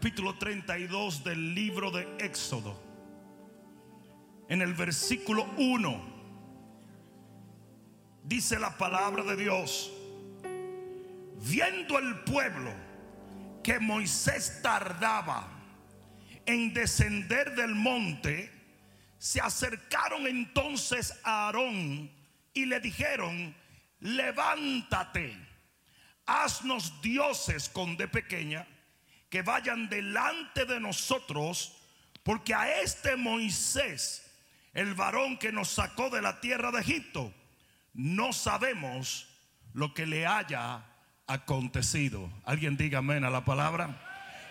Capítulo 32 del libro de Éxodo. En el versículo 1 dice la palabra de Dios. Viendo el pueblo que Moisés tardaba en descender del monte, se acercaron entonces a Aarón y le dijeron, levántate, haznos dioses con de pequeña, que vayan delante de nosotros, porque a este Moisés, el varón que nos sacó de la tierra de Egipto, no sabemos lo que le haya acontecido. Alguien diga amén a la palabra.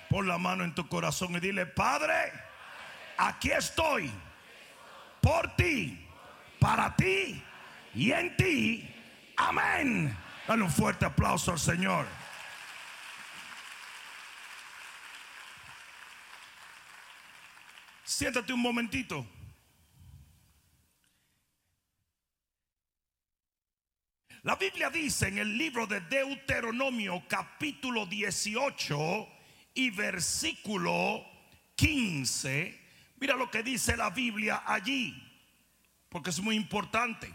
Pon la mano en tu corazón y dile, Padre, aquí estoy por ti, para ti y en ti. Amén. Dale un fuerte aplauso al Señor. Siéntate un momentito. La Biblia dice en el libro de Deuteronomio capítulo 18 y versículo 15, mira lo que dice la Biblia allí, porque es muy importante.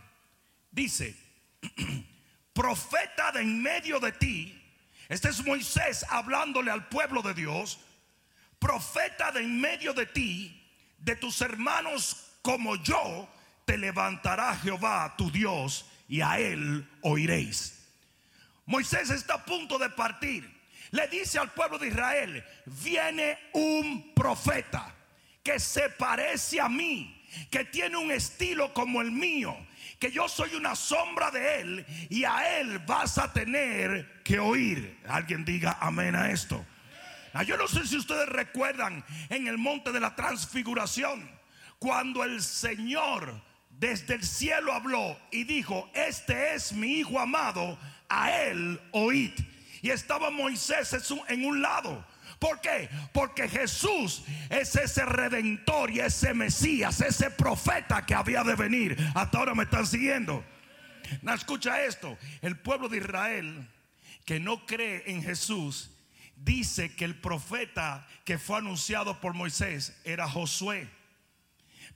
Dice, profeta de en medio de ti, este es Moisés hablándole al pueblo de Dios, profeta de en medio de ti, de tus hermanos como yo, te levantará Jehová tu Dios y a él oiréis. Moisés está a punto de partir. Le dice al pueblo de Israel, viene un profeta que se parece a mí, que tiene un estilo como el mío, que yo soy una sombra de él y a él vas a tener que oír. Alguien diga amén a esto. Ah, yo no sé si ustedes recuerdan en el monte de la transfiguración, cuando el Señor desde el cielo habló y dijo, este es mi hijo amado, a él oíd. Y estaba Moisés en un lado. ¿Por qué? Porque Jesús es ese redentor y ese Mesías, ese profeta que había de venir. Hasta ahora me están siguiendo. No, escucha esto. El pueblo de Israel que no cree en Jesús dice que el profeta que fue anunciado por Moisés era Josué.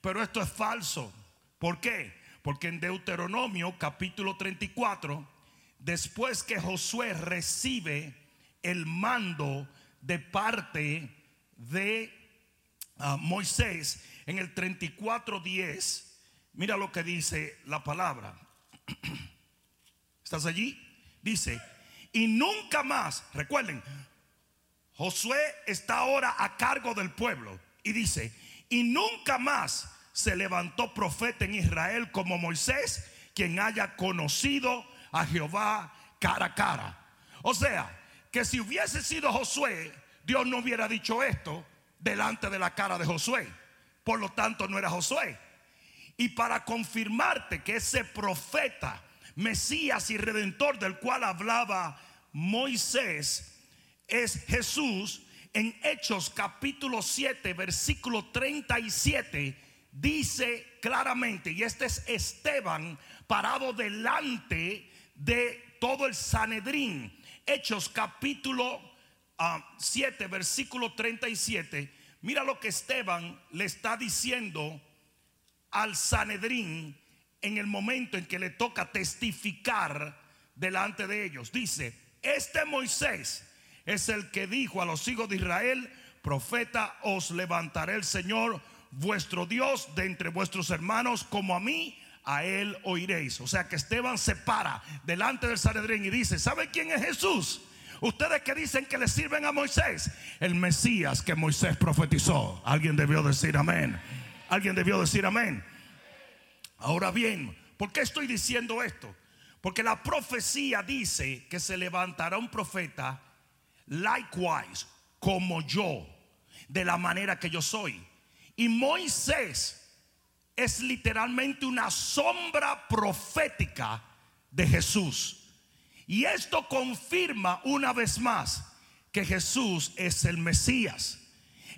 Pero esto es falso. ¿Por qué? Porque en Deuteronomio capítulo 34, después que Josué recibe el mando de parte de uh, Moisés, en el 34.10, mira lo que dice la palabra. ¿Estás allí? Dice, y nunca más, recuerden, Josué está ahora a cargo del pueblo y dice, y nunca más se levantó profeta en Israel como Moisés, quien haya conocido a Jehová cara a cara. O sea, que si hubiese sido Josué, Dios no hubiera dicho esto delante de la cara de Josué. Por lo tanto, no era Josué. Y para confirmarte que ese profeta, Mesías y Redentor del cual hablaba Moisés, es Jesús, en Hechos capítulo 7, versículo 37, dice claramente, y este es Esteban parado delante de todo el Sanedrín. Hechos capítulo 7, ah, versículo 37. Mira lo que Esteban le está diciendo al Sanedrín en el momento en que le toca testificar delante de ellos. Dice, este Moisés es el que dijo a los hijos de Israel, profeta, os levantaré el Señor vuestro Dios de entre vuestros hermanos como a mí, a él oiréis. O sea que Esteban se para delante del Sanedrín y dice, ¿sabe quién es Jesús? Ustedes que dicen que le sirven a Moisés, el Mesías que Moisés profetizó. Alguien debió decir amén. Alguien debió decir amén. Ahora bien, ¿por qué estoy diciendo esto? Porque la profecía dice que se levantará un profeta likewise, como yo, de la manera que yo soy. Y Moisés es literalmente una sombra profética de Jesús. Y esto confirma una vez más que Jesús es el Mesías.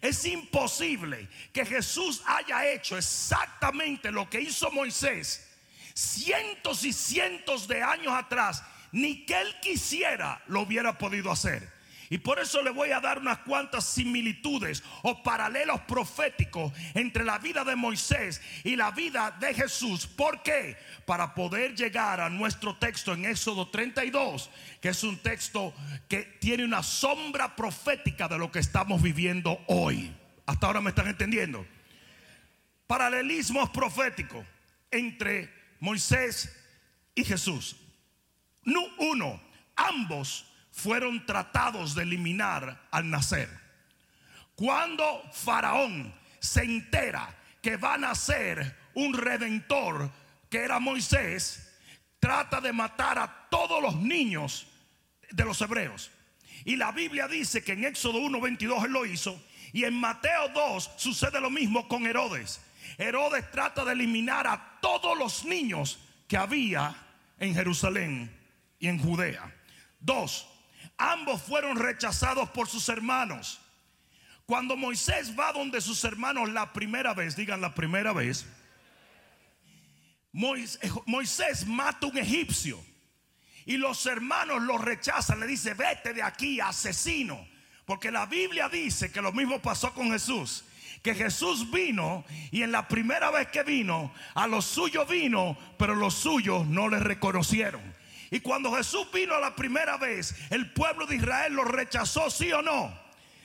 Es imposible que Jesús haya hecho exactamente lo que hizo Moisés cientos y cientos de años atrás, ni que él quisiera lo hubiera podido hacer. Y por eso le voy a dar unas cuantas similitudes o paralelos proféticos entre la vida de Moisés y la vida de Jesús. ¿Por qué? Para poder llegar a nuestro texto en Éxodo 32, que es un texto que tiene una sombra profética de lo que estamos viviendo hoy. Hasta ahora me están entendiendo. Paralelismos proféticos entre Moisés y Jesús. Uno, ambos fueron tratados de eliminar al nacer. Cuando Faraón se entera que va a nacer un redentor, que era Moisés, trata de matar a todos los niños de los hebreos. Y la Biblia dice que en Éxodo 1:22 él lo hizo. Y en Mateo 2 sucede lo mismo con Herodes. Herodes trata de eliminar a todos los niños que había en Jerusalén y en Judea. Dos, ambos fueron rechazados por sus hermanos. Cuando Moisés va donde sus hermanos la primera vez, digan la primera vez, Moisés, mata a un egipcio y los hermanos lo rechazan, le dice, vete de aquí, asesino. Porque la Biblia dice que lo mismo pasó con Jesús que Jesús vino y en la primera vez que vino, a los suyos vino, pero los suyos no le reconocieron. Y cuando Jesús vino la primera vez, el pueblo de Israel lo rechazó, sí o no.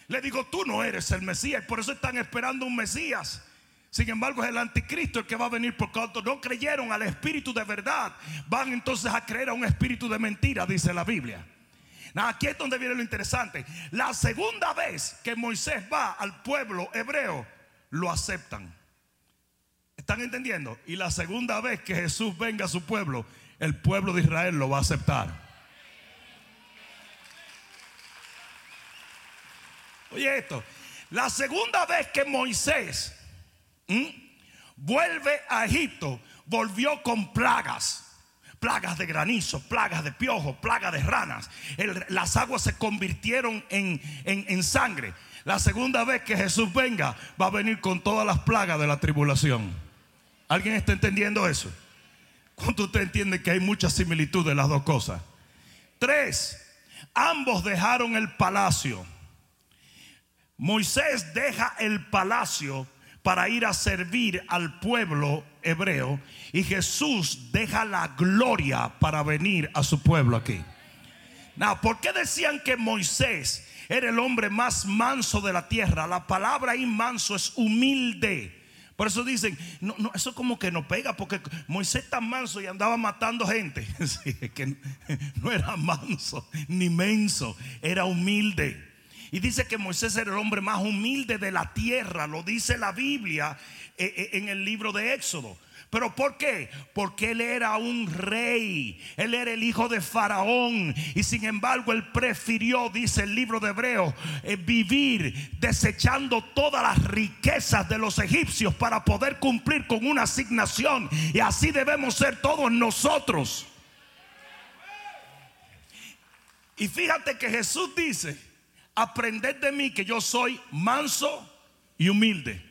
Le digo, tú no eres el Mesías, por eso están esperando un Mesías. Sin embargo, es el anticristo el que va a venir por cuanto no creyeron al espíritu de verdad. Van entonces a creer a un espíritu de mentira, dice la Biblia. aquí es donde viene lo interesante. La segunda vez que Moisés va al pueblo hebreo, lo aceptan. ¿Están entendiendo? Y la segunda vez que Jesús venga a su pueblo, el pueblo de Israel lo va a aceptar. Oye esto, la segunda vez que Moisés vuelve a Egipto, volvió con plagas. Plagas de granizo, plagas de piojo, plagas de ranas. las aguas se convirtieron en, en sangre. La segunda vez que Jesús venga, va a venir con todas las plagas de la tribulación. ¿Alguien está entendiendo eso? ¿Cuánto usted entiende que hay mucha similitud de las dos cosas? Tres, ambos dejaron el palacio. Moisés deja el palacio para ir a servir al pueblo hebreo y Jesús deja la gloria para venir a su pueblo aquí. Now, ¿por qué decían que Moisés era el hombre más manso de la tierra. La palabra ahí manso es humilde. Por eso dicen, no, no, eso como que no pega, porque Moisés tan manso y andaba matando gente. que no era manso ni menso, era humilde. Y dice que Moisés era el hombre más humilde de la tierra, lo dice la Biblia eh, eh, en el libro de Éxodo. ¿Pero por qué? Porque él era un rey, él era el hijo de Faraón y sin embargo él prefirió, dice el libro de Hebreos, eh, vivir desechando todas las riquezas de los egipcios para poder cumplir con una asignación y así debemos ser todos nosotros. Y fíjate que Jesús dice, aprended de mí que yo soy manso y humilde.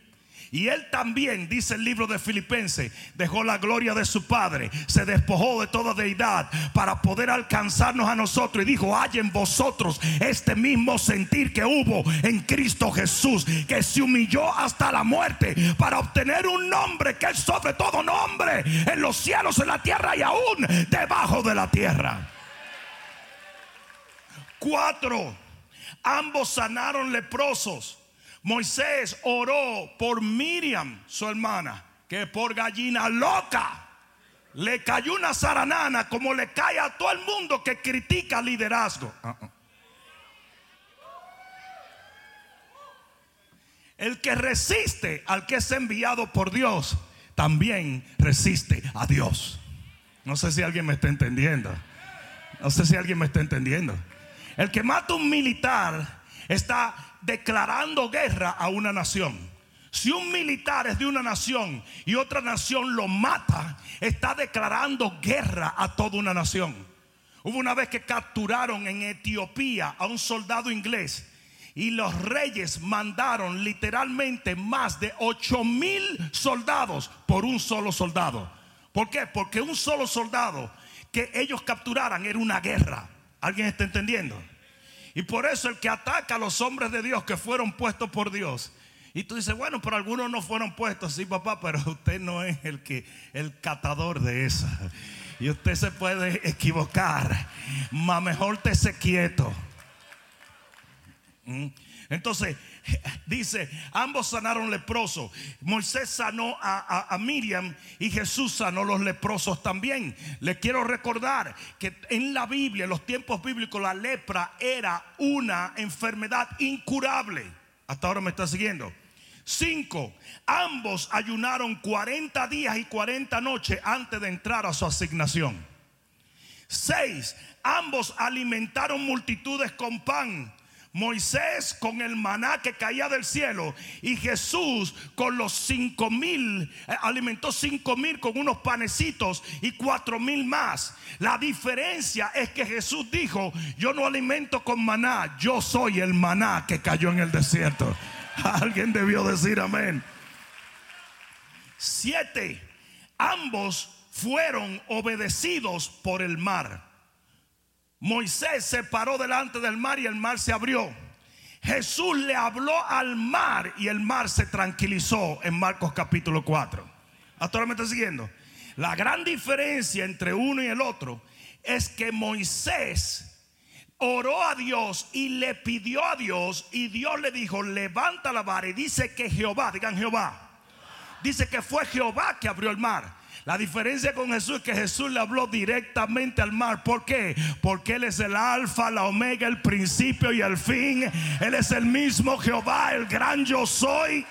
Y él también, dice el libro de Filipenses, dejó la gloria de su Padre, se despojó de toda deidad para poder alcanzarnos a nosotros. Y dijo, hay en vosotros este mismo sentir que hubo en Cristo Jesús, que se humilló hasta la muerte para obtener un nombre que es sobre todo nombre en los cielos, en la tierra y aún debajo de la tierra. Cuatro, ambos sanaron leprosos. Moisés oró por Miriam, su hermana, que por gallina loca le cayó una zaranana como le cae a todo el mundo que critica liderazgo. El que resiste al que es enviado por Dios, también resiste a Dios. No sé si alguien me está entendiendo. No sé si alguien me está entendiendo. El que mata un militar está declarando guerra a una nación. Si un militar es de una nación y otra nación lo mata, está declarando guerra a toda una nación. Hubo una vez que capturaron en Etiopía a un soldado inglés y los reyes mandaron literalmente más de 8 mil soldados por un solo soldado. ¿Por qué? Porque un solo soldado que ellos capturaran era una guerra. ¿Alguien está entendiendo? Y por eso el que ataca a los hombres de Dios que fueron puestos por Dios. Y tú dices, bueno, pero algunos no fueron puestos, sí, papá, pero usted no es el que el catador de eso. Y usted se puede equivocar. Más mejor te se quieto. ¿Mm? Entonces, dice, ambos sanaron leprosos. Moisés sanó a, Miriam y Jesús sanó los leprosos también. Les quiero recordar que en la Biblia, en los tiempos bíblicos, la lepra era una enfermedad incurable. Hasta ahora me está siguiendo. Cinco, ambos ayunaron 40 días y 40 noches antes de entrar a su asignación. Seis, ambos alimentaron multitudes con pan Moisés con el maná que caía del cielo y Jesús con los cinco mil, eh, alimentó cinco mil con unos panecitos y cuatro mil más. La diferencia es que Jesús dijo, yo no alimento con maná, yo soy el maná que cayó en el desierto. Alguien debió decir amén. Siete, ambos fueron obedecidos por el mar. Moisés se paró delante del mar y el mar se abrió. Jesús le habló al mar y el mar se tranquilizó en Marcos capítulo 4. ¿Hasta me está siguiendo? La gran diferencia entre uno y el otro es que Moisés oró a Dios y le pidió a Dios y Dios le dijo, levanta la vara y dice que Jehová, digan Jehová, dice que fue Jehová que abrió el mar. La diferencia con Jesús es que Jesús le habló directamente al mar. ¿Por qué? Porque Él es el alfa, la omega, el principio y el fin. Él es el mismo Jehová, el gran yo soy.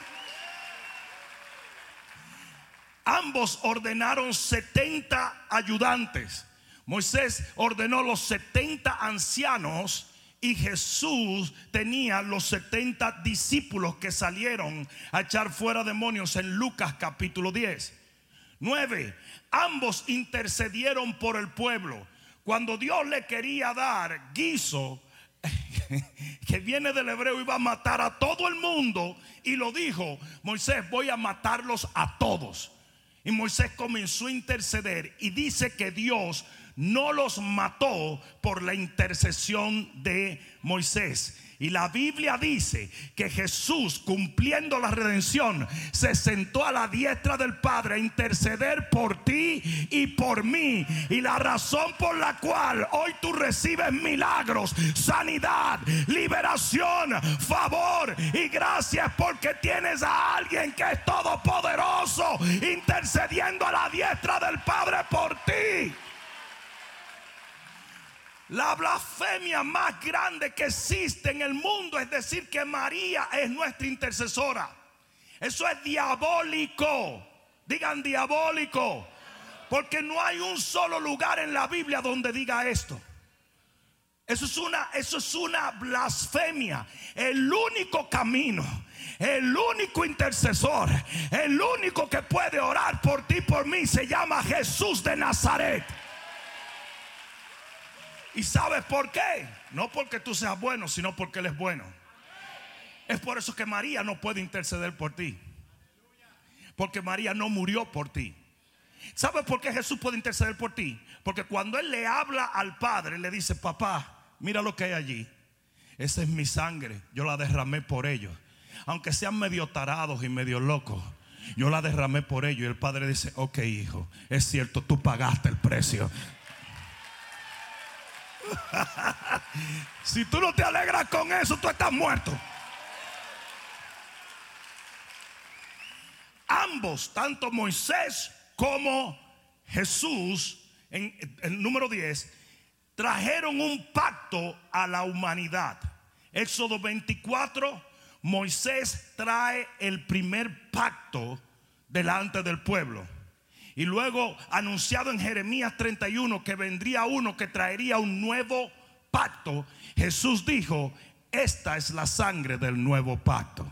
Ambos ordenaron 70 ayudantes. Moisés ordenó los 70 ancianos y Jesús tenía los 70 discípulos que salieron a echar fuera demonios en Lucas capítulo 10. 9. Ambos intercedieron por el pueblo. Cuando Dios le quería dar guiso, que viene del hebreo, iba a matar a todo el mundo. Y lo dijo, Moisés, voy a matarlos a todos. Y Moisés comenzó a interceder y dice que Dios no los mató por la intercesión de Moisés. Y la Biblia dice que Jesús, cumpliendo la redención, se sentó a la diestra del Padre a interceder por ti y por mí. Y la razón por la cual hoy tú recibes milagros, sanidad, liberación, favor y gracias porque tienes a alguien que es todopoderoso intercediendo a la diestra del Padre por ti. La blasfemia más grande que existe en el mundo es decir que María es nuestra intercesora. Eso es diabólico. Digan diabólico. Porque no hay un solo lugar en la Biblia donde diga esto. Eso es una, eso es una blasfemia. El único camino, el único intercesor, el único que puede orar por ti, por mí, se llama Jesús de Nazaret. ¿Y sabes por qué? No porque tú seas bueno, sino porque Él es bueno. Es por eso que María no puede interceder por ti. Porque María no murió por ti. ¿Sabes por qué Jesús puede interceder por ti? Porque cuando Él le habla al Padre, le dice, papá, mira lo que hay allí. Esa es mi sangre. Yo la derramé por ellos. Aunque sean medio tarados y medio locos. Yo la derramé por ellos. Y el Padre dice, ok hijo, es cierto, tú pagaste el precio. si tú no te alegras con eso, tú estás muerto. Ambos, tanto Moisés como Jesús, en el número 10, trajeron un pacto a la humanidad. Éxodo 24, Moisés trae el primer pacto delante del pueblo. Y luego anunciado en Jeremías 31 que vendría uno que traería un nuevo pacto, Jesús dijo, esta es la sangre del nuevo pacto.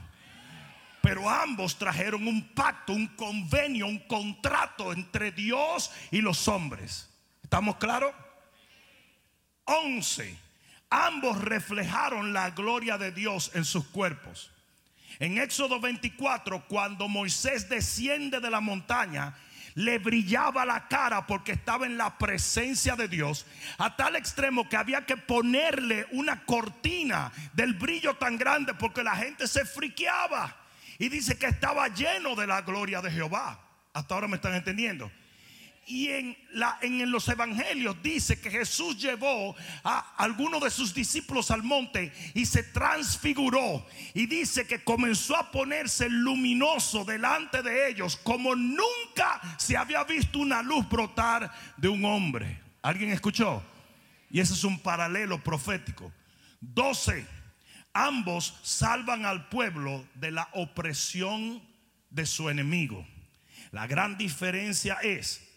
Pero ambos trajeron un pacto, un convenio, un contrato entre Dios y los hombres. ¿Estamos claros? 11. Ambos reflejaron la gloria de Dios en sus cuerpos. En Éxodo 24, cuando Moisés desciende de la montaña, le brillaba la cara porque estaba en la presencia de Dios, a tal extremo que había que ponerle una cortina del brillo tan grande porque la gente se friqueaba. Y dice que estaba lleno de la gloria de Jehová. Hasta ahora me están entendiendo. Y en, la, en los evangelios dice que Jesús llevó a algunos de sus discípulos al monte y se transfiguró. Y dice que comenzó a ponerse luminoso delante de ellos como nunca se había visto una luz brotar de un hombre. ¿Alguien escuchó? Y ese es un paralelo profético. 12 ambos salvan al pueblo de la opresión de su enemigo. La gran diferencia es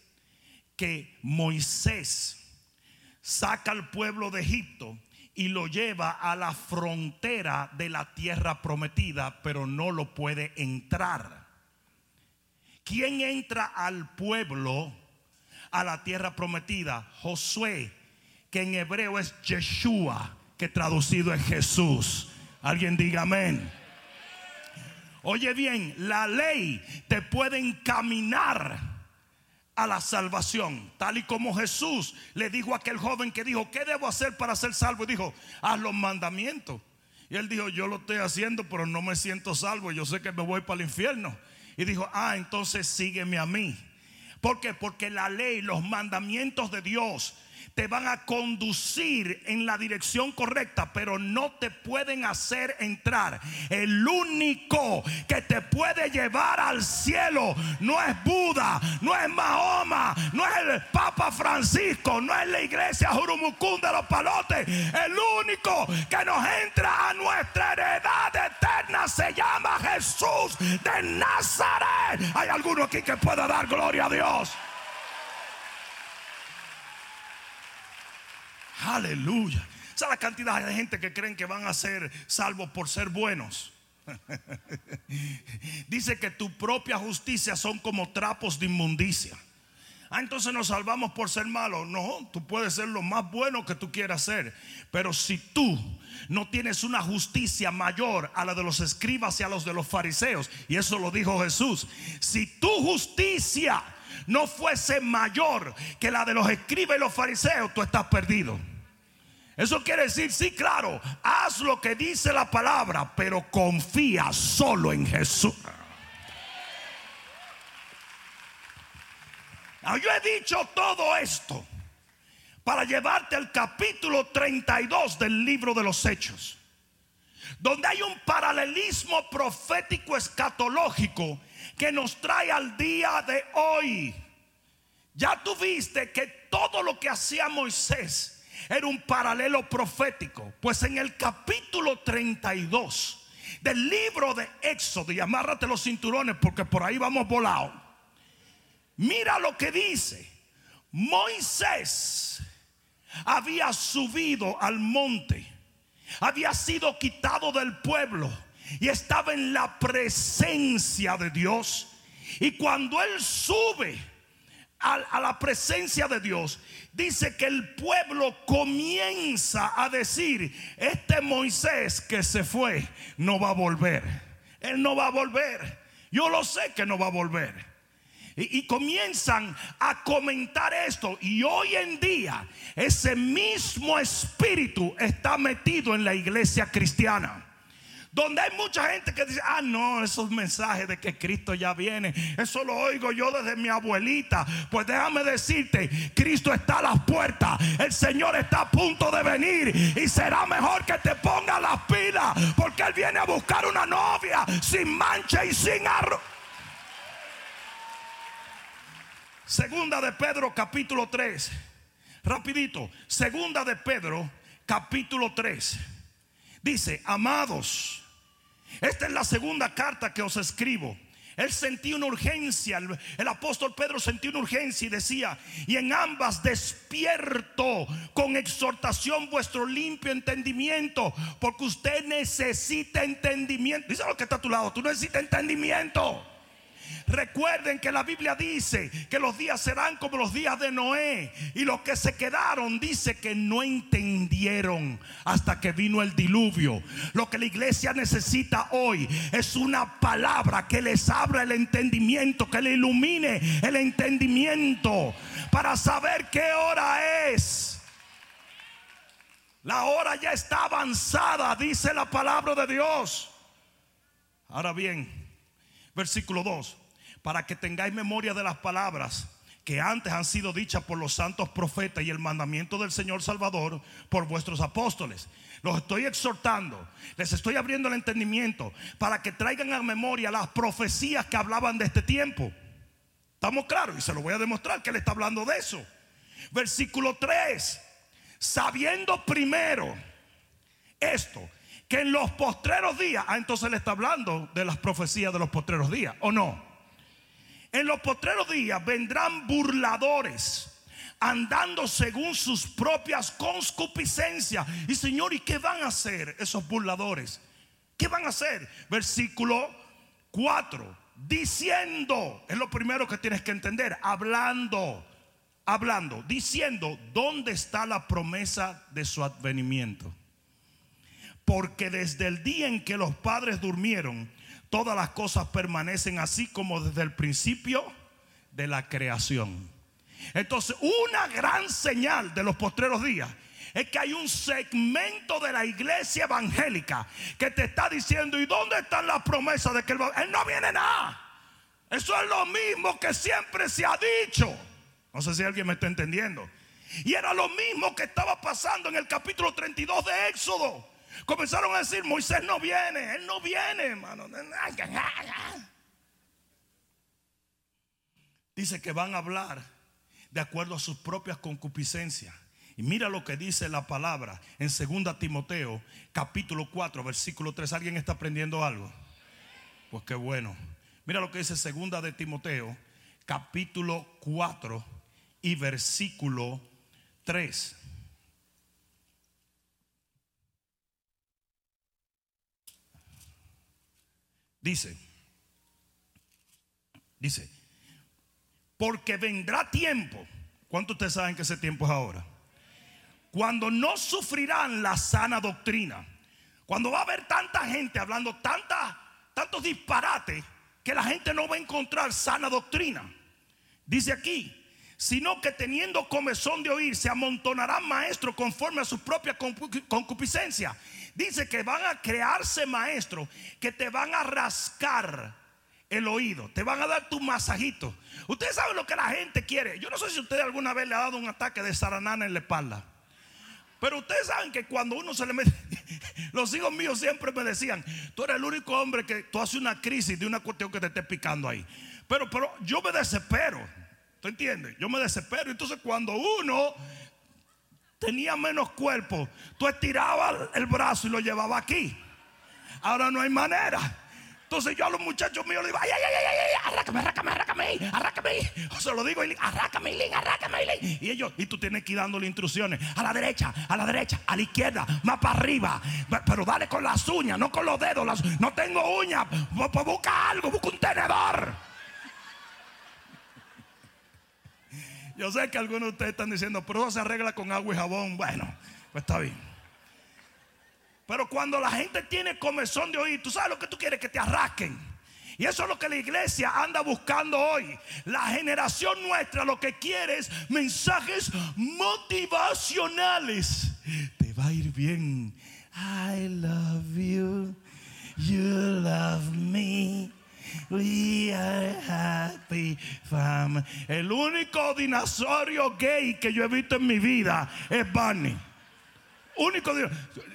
que Moisés saca al pueblo de Egipto y lo lleva a la frontera de la tierra prometida, pero no lo puede entrar. ¿Quién entra al pueblo a la tierra prometida? Josué, que en hebreo es Yeshua que traducido es Jesús. Alguien diga amén. Oye bien, la ley te puede encaminar a la salvación, tal y como Jesús le dijo a aquel joven que dijo, ¿qué debo hacer para ser salvo? Y dijo, haz los mandamientos. Y él dijo, yo lo estoy haciendo, pero no me siento salvo, yo sé que me voy para el infierno. Y dijo, ah, entonces sígueme a mí. ¿Por qué? Porque la ley, los mandamientos de Dios te van a conducir en la dirección correcta, pero no te pueden hacer entrar. El único que te puede llevar al cielo no es Buda, no es Mahoma, no es el Papa Francisco, no es la iglesia Jurumucún de los Palotes. El único que nos entra a nuestra heredad eterna se llama Jesús de Nazaret. Hay alguno aquí que pueda dar gloria a Dios. Aleluya. Esa la cantidad de gente que creen que van a ser salvos por ser buenos. Dice que tu propia justicia son como trapos de inmundicia. Ah, entonces nos salvamos por ser malos. No, tú puedes ser lo más bueno que tú quieras ser. Pero si tú no tienes una justicia mayor a la de los escribas y a los de los fariseos, y eso lo dijo Jesús, si tu justicia no fuese mayor que la de los escribas y los fariseos, tú estás perdido. Eso quiere decir, sí, claro, haz lo que dice la palabra, pero confía solo en Jesús. yo he dicho todo esto para llevarte al capítulo 32 del libro de los Hechos, donde hay un paralelismo profético escatológico que nos trae al día de hoy. Ya tuviste que todo lo que hacía Moisés era un paralelo profético. Pues en el capítulo 32 del libro de Éxodo, y amárrate los cinturones porque por ahí vamos volados. Mira lo que dice. Moisés había subido al monte, había sido quitado del pueblo y estaba en la presencia de Dios. Y cuando él sube a, la presencia de Dios, dice que el pueblo comienza a decir, este Moisés que se fue no va a volver. Él no va a volver. Yo lo sé que no va a volver. Y, comienzan a comentar esto. Y hoy en día ese mismo espíritu está metido en la iglesia cristiana. Donde hay mucha gente que dice, ah, no, esos mensajes de que Cristo ya viene, eso lo oigo yo desde mi abuelita. Pues déjame decirte, Cristo está a las puertas, el Señor está a punto de venir y será mejor que te ponga las pilas, porque Él viene a buscar una novia sin mancha y sin arroz. Segunda de Pedro capítulo 3. Rapidito. Segunda de Pedro capítulo 3. Dice, amados esta es la segunda carta que os escribo. Él sentía una urgencia, el, apóstol Pedro sentía una urgencia y decía, y en ambas despierto con exhortación vuestro limpio entendimiento, porque usted necesita entendimiento. Dice lo que está a tu lado, tú necesitas entendimiento. Recuerden que la Biblia dice que los días serán como los días de Noé. Y los que se quedaron dice que no entendieron hasta que vino el diluvio. Lo que la iglesia necesita hoy es una palabra que les abra el entendimiento, que le ilumine el entendimiento para saber qué hora es. La hora ya está avanzada, dice la palabra de Dios. Ahora bien, versículo 2 para que tengáis memoria de las palabras que antes han sido dichas por los santos profetas y el mandamiento del Señor Salvador por vuestros apóstoles. Los estoy exhortando, les estoy abriendo el entendimiento para que traigan a memoria las profecías que hablaban de este tiempo. ¿Estamos claros? Y se lo voy a demostrar que él está hablando de eso. Versículo 3. Sabiendo primero esto, que en los postreros días, ah, entonces le está hablando de las profecías de los postreros días, ¿o no? En los postreros días vendrán burladores andando según sus propias concupiscencias. Y Señor, ¿y qué van a hacer esos burladores? ¿Qué van a hacer? Versículo 4. Diciendo, es lo primero que tienes que entender, hablando, hablando, diciendo, ¿dónde está la promesa de su advenimiento? Porque desde el día en que los padres durmieron, todas las cosas permanecen así como desde el principio de la creación. Entonces, una gran señal de los postreros días es que hay un segmento de la iglesia evangélica que te está diciendo, ¿y dónde están las promesas de que él, él no viene nada? Eso es lo mismo que siempre se ha dicho. No sé si alguien me está entendiendo. Y era lo mismo que estaba pasando en el capítulo 32 de Éxodo. Comenzaron a decir, Moisés no viene, él no viene, hermano. Dice que van a hablar de acuerdo a sus propias concupiscencias. Y mira lo que dice la palabra en 2 Timoteo, capítulo 4, versículo 3. ¿Alguien está aprendiendo algo? Pues qué bueno. Mira lo que dice 2 de Timoteo, capítulo 4 y versículo 3. Dice, dice, porque vendrá tiempo. ¿Cuántos ustedes saben que ese tiempo es ahora? Cuando no sufrirán la sana doctrina. Cuando va a haber tanta gente hablando tanta, tantos disparates que la gente no va a encontrar sana doctrina. Dice aquí, sino que teniendo comezón de oír, se amontonarán maestros conforme a su propia concupiscencia Dice que van a crearse maestros que te van a rascar el oído, te van a dar tu masajito. Ustedes saben lo que la gente quiere. Yo no sé si usted alguna vez le ha dado un ataque de saranana en la espalda. Pero ustedes saben que cuando uno se le mete, los hijos míos siempre me decían, tú eres el único hombre que tú haces una crisis de una cuestión que te esté picando ahí. Pero, pero yo me desespero, ¿tú entiendes? Yo me desespero. Entonces cuando uno tenía menos cuerpo, tú estirabas el brazo y lo llevaba aquí. Ahora no hay manera. Entonces yo a los muchachos míos les digo, ay, ay, ay, ay, ay, arrácame, arrácame, arrácame, arrácame. O se lo digo, arrácame, arrácame. Y ellos, y tú tienes que ir dándole instrucciones. A la derecha, a la derecha, a la izquierda, más para arriba. Pero dale con las uñas, no con los dedos. no tengo uñas. Busca algo, busca un tenedor. Yo sé que algunos de ustedes están diciendo, pero eso se arregla con agua y jabón. Bueno, pues está bien. Pero cuando la gente tiene comezón de oír, tú sabes lo que tú quieres, que te arrasquen. Y eso es lo que la iglesia anda buscando hoy. La generación nuestra lo que quiere es mensajes motivacionales. Te va a ir bien. I love you. You love me. We are happy family. El único dinosaurio gay que yo he visto en mi vida es Barney. Único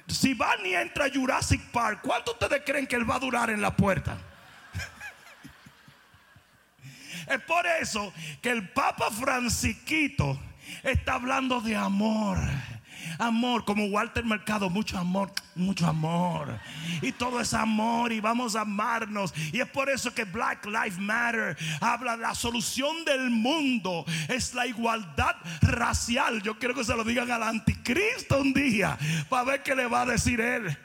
Si Barney entra a Jurassic Park, ¿cuánto ustedes creen que él va a durar en la puerta? es por eso que el Papa Francisquito está hablando de amor amor, como Walter Mercado, mucho amor, mucho amor. Y todo es amor y vamos a amarnos. Y es por eso que Black Lives Matter habla de la solución del mundo. Es la igualdad racial. Yo quiero que se lo digan al anticristo un día para ver qué le va a decir él.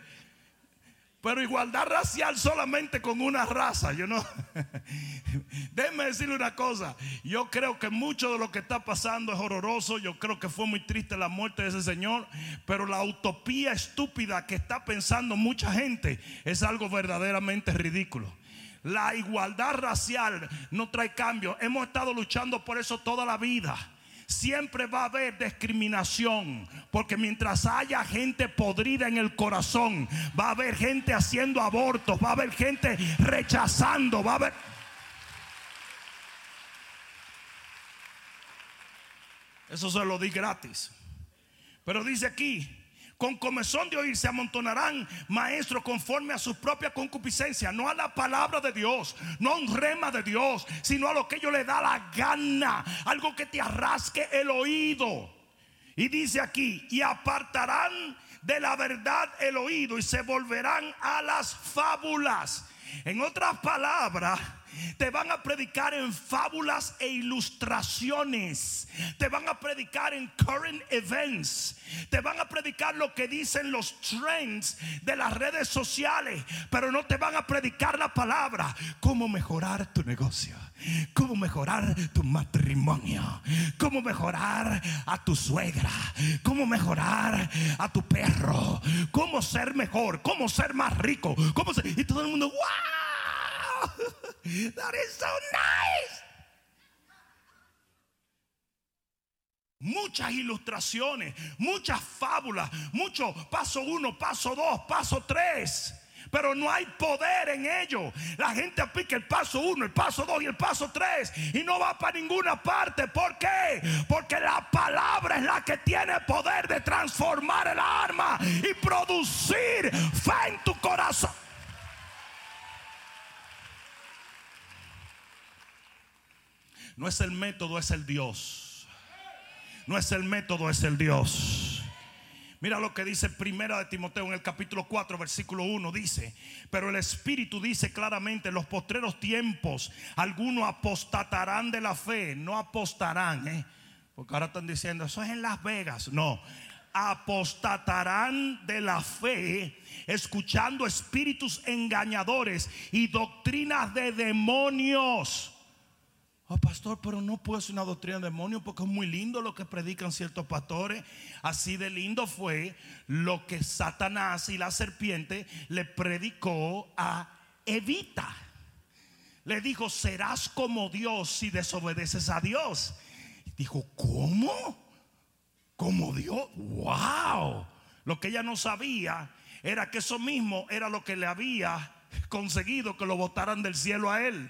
Pero igualdad racial solamente con una raza, yo no. Déjenme decirle una cosa. Yo creo que mucho de lo que está pasando es horroroso. Yo creo que fue muy triste la muerte de ese señor. Pero la utopía estúpida que está pensando mucha gente es algo verdaderamente ridículo. La igualdad racial no trae cambio. Hemos estado luchando por eso toda la vida siempre va a haber discriminación. Porque mientras haya gente podrida en el corazón, va a haber gente haciendo abortos, va a haber gente rechazando, va a haber... Eso se lo di gratis. Pero dice aquí, con comezón de oír se amontonarán maestros conforme a su propia concupiscencia, no a la palabra de Dios, no a un rema de Dios, sino a lo que ellos le da la gana, algo que te arrasque el oído. Y dice aquí, y apartarán de la verdad el oído y se volverán a las fábulas. En otras palabras, te van a predicar en fábulas e ilustraciones. Te van a predicar en current events. Te van a predicar lo que dicen los trends de las redes sociales. Pero no te van a predicar la palabra. Cómo mejorar tu negocio. Cómo mejorar tu matrimonio. Cómo mejorar a tu suegra. Cómo mejorar a tu perro. Cómo ser mejor. Cómo ser más rico. Cómo Y todo el mundo, ¡wow! That is so nice. Muchas ilustraciones, muchas fábulas, mucho paso uno, paso dos, paso tres. Pero no hay poder en ello. La gente aplica el paso uno, el paso dos y el paso tres. Y no va para ninguna parte. ¿Por qué? Porque la palabra es la que tiene poder de transformar el arma y producir fe en tu corazón. No es el método, es el Dios. No es el método, es el Dios. Mira lo que dice Primera de Timoteo en el capítulo 4, versículo 1. Dice, pero el Espíritu dice claramente, en los postreros tiempos, algunos apostatarán de la fe. No apostarán, ¿eh? porque ahora están diciendo, eso es en Las Vegas. No, apostatarán de la fe, escuchando espíritus engañadores y doctrinas de demonios Oh, pastor, pero no puede ser una doctrina de demonio porque es muy lindo lo que predican ciertos pastores. Así de lindo fue lo que Satanás y la serpiente le predicó a Evita. Le dijo, serás como Dios si desobedeces a Dios. Dijo, ¿cómo? ¿Como Dios? ¡Wow! Lo que ella no sabía era que eso mismo era lo que le había conseguido que lo botaran del cielo a él.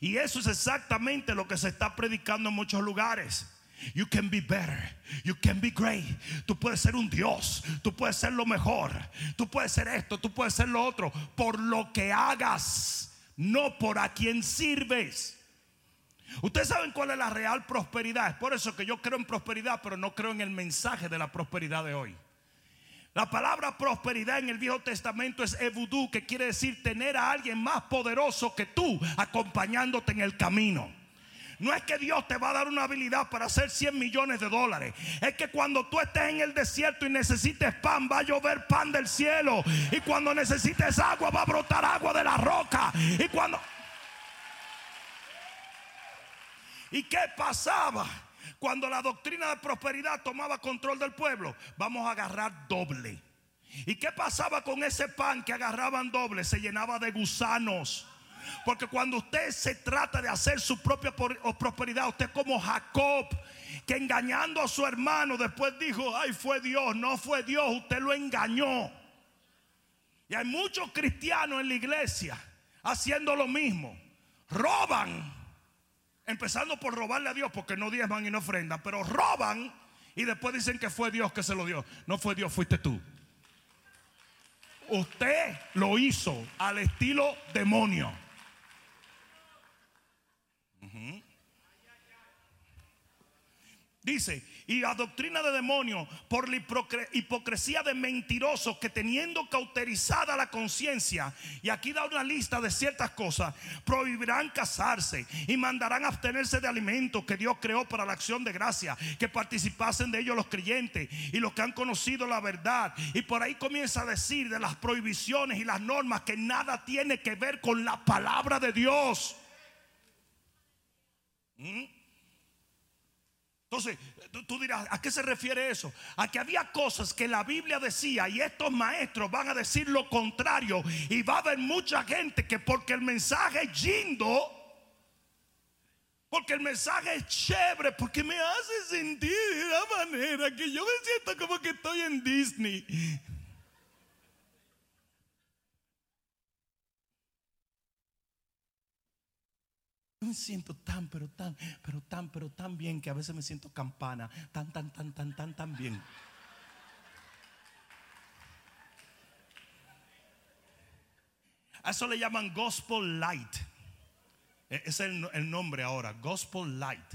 Y eso es exactamente lo que se está predicando en muchos lugares. You can be better. You can be great. Tú puedes ser un Dios. Tú puedes ser lo mejor. Tú puedes ser esto. Tú puedes ser lo otro. Por lo que hagas. No por a quien sirves. Ustedes saben cuál es la real prosperidad. Es por eso que yo creo en prosperidad, pero no creo en el mensaje de la prosperidad de hoy. La palabra prosperidad en el Viejo Testamento es evudú, que quiere decir tener a alguien más poderoso que tú acompañándote en el camino. No es que Dios te va a dar una habilidad para hacer 100 millones de dólares. Es que cuando tú estés en el desierto y necesites pan, va a llover pan del cielo. Y cuando necesites agua, va a brotar agua de la roca. Y cuando... ¿Y qué pasaba? Cuando la doctrina de prosperidad tomaba control del pueblo, vamos a agarrar doble. ¿Y qué pasaba con ese pan que agarraban doble? Se llenaba de gusanos. Porque cuando usted se trata de hacer su propia prosperidad, usted como Jacob, que engañando a su hermano después dijo, ay, fue Dios, no fue Dios, usted lo engañó. Y hay muchos cristianos en la iglesia haciendo lo mismo. Roban Empezando por robarle a Dios porque no diezman y no ofrendan, pero roban y después dicen que fue Dios que se lo dio. No fue Dios, fuiste tú. Usted lo hizo al estilo demonio. Dice, y a doctrina de demonios por la hipocresía de mentirosos que teniendo cauterizada la conciencia, y aquí da una lista de ciertas cosas, prohibirán casarse y mandarán abstenerse de alimentos que Dios creó para la acción de gracia, que participasen de ellos los creyentes y los que han conocido la verdad. Y por ahí comienza a decir de las prohibiciones y las normas que nada tiene que ver con la palabra de Dios. ¿Mm? Entonces, tú dirás, ¿a qué se refiere eso? A que había cosas que la Biblia decía y estos maestros van a decir lo contrario y va a haber mucha gente que porque el mensaje es lindo, porque el mensaje es chévere, porque me hace sentir de la manera que yo me siento como que estoy en Disney. Me siento tan, pero tan, pero tan, pero tan bien que a veces me siento campana, tan, tan, tan, tan, tan, tan bien. A eso le llaman Gospel Light. E, es el, el, nombre ahora, Gospel Light.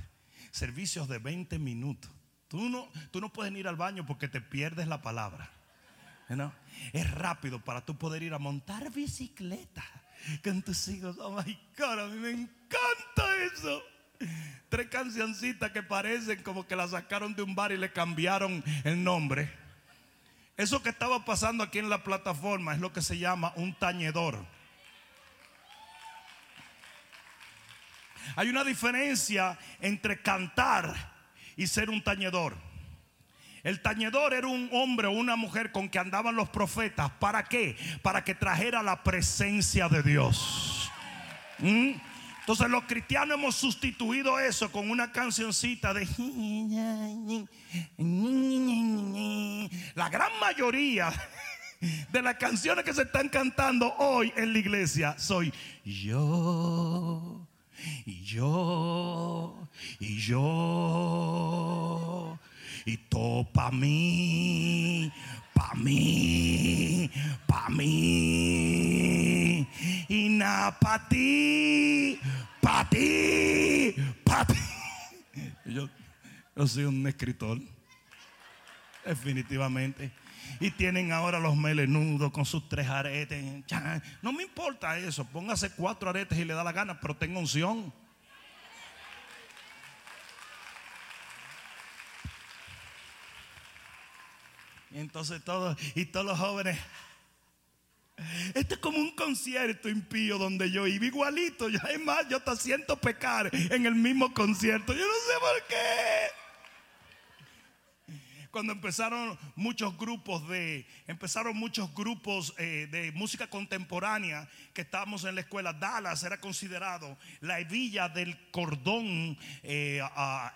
Servicios de 20 minutos. Tú no, tú no puedes ir al baño porque te pierdes la palabra. ¿no? Es rápido para tú poder ir a montar bicicleta con tus hijos. Oh my God, a mí me encanta eso. Tres cancioncitas que parecen como que la sacaron de un bar y le cambiaron el nombre. Eso que estaba pasando aquí en la plataforma es lo que se llama un tañedor. Hay una diferencia entre cantar y ser un tañedor. El tañedor era un hombre o una mujer con que andaban los profetas. ¿Para qué? Para que trajera la presencia de Dios. ¿Mm? Entonces los cristianos hemos sustituido eso con una cancioncita de... La gran mayoría de las canciones que se están cantando hoy en la iglesia soy yo, y yo, y yo y todo para mí, para mí, para mí. Y nada para ti, para ti, para ti. Yo, yo soy un escritor, definitivamente. Y tienen ahora los melenudos con sus tres aretes. No me importa eso. Póngase cuatro aretes y le da la gana, pero tengo unción. Entonces todos, y todos los jóvenes. Esto es como un concierto impío donde yo iba igualito. Yo, es más, yo hasta siento pecar en el mismo concierto. Yo no sé por qué. Cuando empezaron muchos grupos de, empezaron muchos grupos eh, de música contemporánea que estábamos en la escuela, Dallas era considerado la hebilla del cordón eh,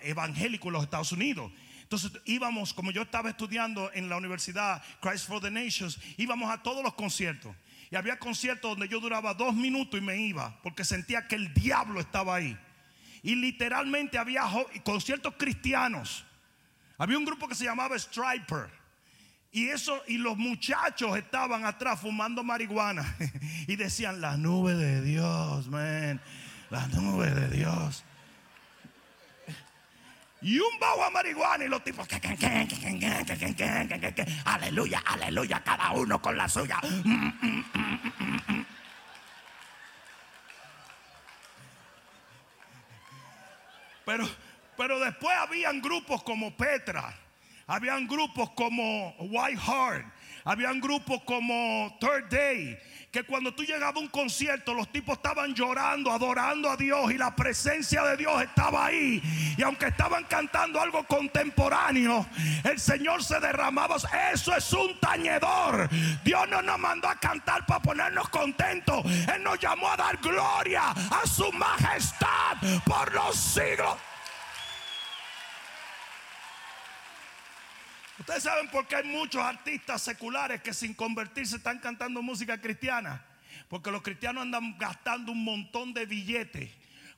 evangélico en los Estados Unidos. Entonces íbamos, como yo estaba estudiando en la universidad Christ for the Nations, íbamos a todos los conciertos. Y había conciertos donde yo duraba dos minutos y me iba, porque sentía que el diablo estaba ahí. Y literalmente había conciertos cristianos. Había un grupo que se llamaba Striper. Y eso, y los muchachos estaban atrás fumando marihuana. y decían, la nube de Dios, man. La nube de Dios y un bajo a marihuana y los tipos aleluya, aleluya, cada uno con la suya. Pero, pero después habían grupos como Petra, habían grupos como White Heart, habían grupos como Third Day, que cuando tú llegabas a un concierto, los tipos estaban llorando, adorando a Dios y la presencia de Dios estaba ahí. Y aunque estaban cantando algo contemporáneo, el Señor se derramaba. Eso es un tañedor. Dios no nos mandó a cantar para ponernos contentos. Él nos llamó a dar gloria a su majestad por los siglos. Ustedes saben por qué hay muchos artistas seculares que sin convertirse están cantando música cristiana. Porque los cristianos andan gastando un montón de billetes,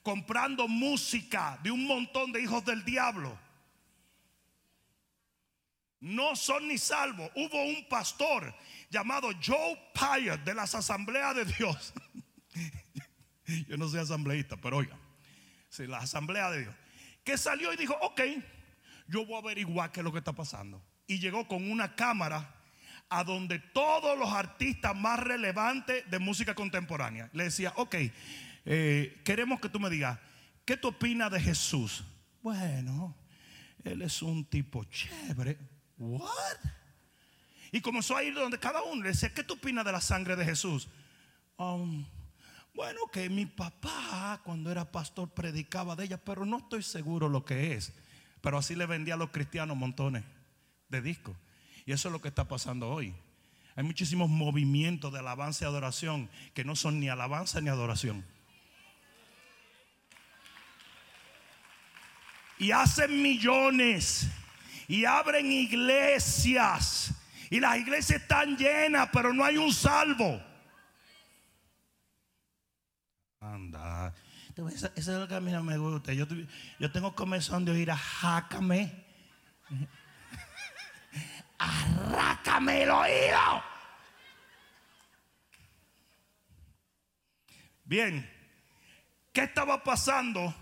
comprando música de un montón de hijos del diablo. No son ni salvos. Hubo un pastor llamado Joe Pyer de las Asambleas de Dios. Yo no soy asambleísta, pero oiga, sí, la Asamblea de Dios. Que salió y dijo, ok, yo voy a averiguar qué es lo que está pasando. Y llegó con una cámara a donde todos los artistas más relevantes de música contemporánea le decía, ok, eh, queremos que tú me digas, ¿qué tú opinas de Jesús? Bueno, él es un tipo chévere. ¿What? Y comenzó a ir donde cada uno le decía, ¿qué tú opinas de la sangre de Jesús? Um, bueno, que mi papá cuando era pastor predicaba de ella, pero no estoy seguro lo que es. Pero así le vendía a los cristianos montones de discos. Y eso es lo que está pasando hoy. Hay muchísimos movimientos de alabanza y adoración que no son ni alabanza ni adoración. Y hacen millones y abren iglesias. Y las iglesias están llenas, pero no hay un salvo. Eso, es lo que a mí no me gusta. Yo, yo tengo comezón de oír a. Arrácame el oído. Bien, ¿qué estaba pasando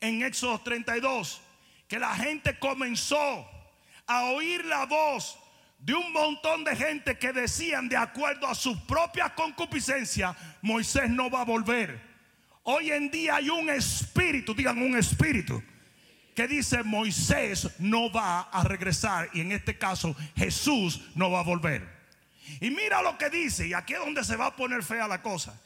en Éxodo 32? Que la gente comenzó a oír la voz de un montón de gente que decían de acuerdo a sus propias concupiscencias, Moisés no va a volver. Hoy en día hay un espíritu, digan un espíritu, que dice Moisés no va a regresar y en este caso Jesús no va a volver. Y mira lo que dice, y aquí es donde se va a poner fea la cosa.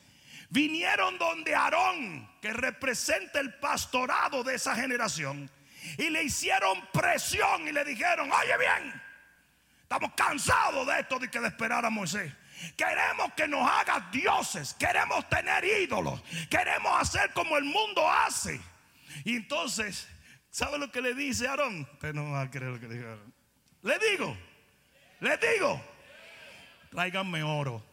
Vinieron donde Aarón, que representa el pastorado de esa generación, y le hicieron presión y le dijeron, oye bien, estamos cansados de esto de que de esperar a Moisés. Queremos que nos haga dioses, queremos tener ídolos, queremos hacer como el mundo hace. Y entonces ¿Sabe lo que le dice Aarón? Usted no va a creer lo que dijo Aarón. Le digo, le digo, tráiganme oro.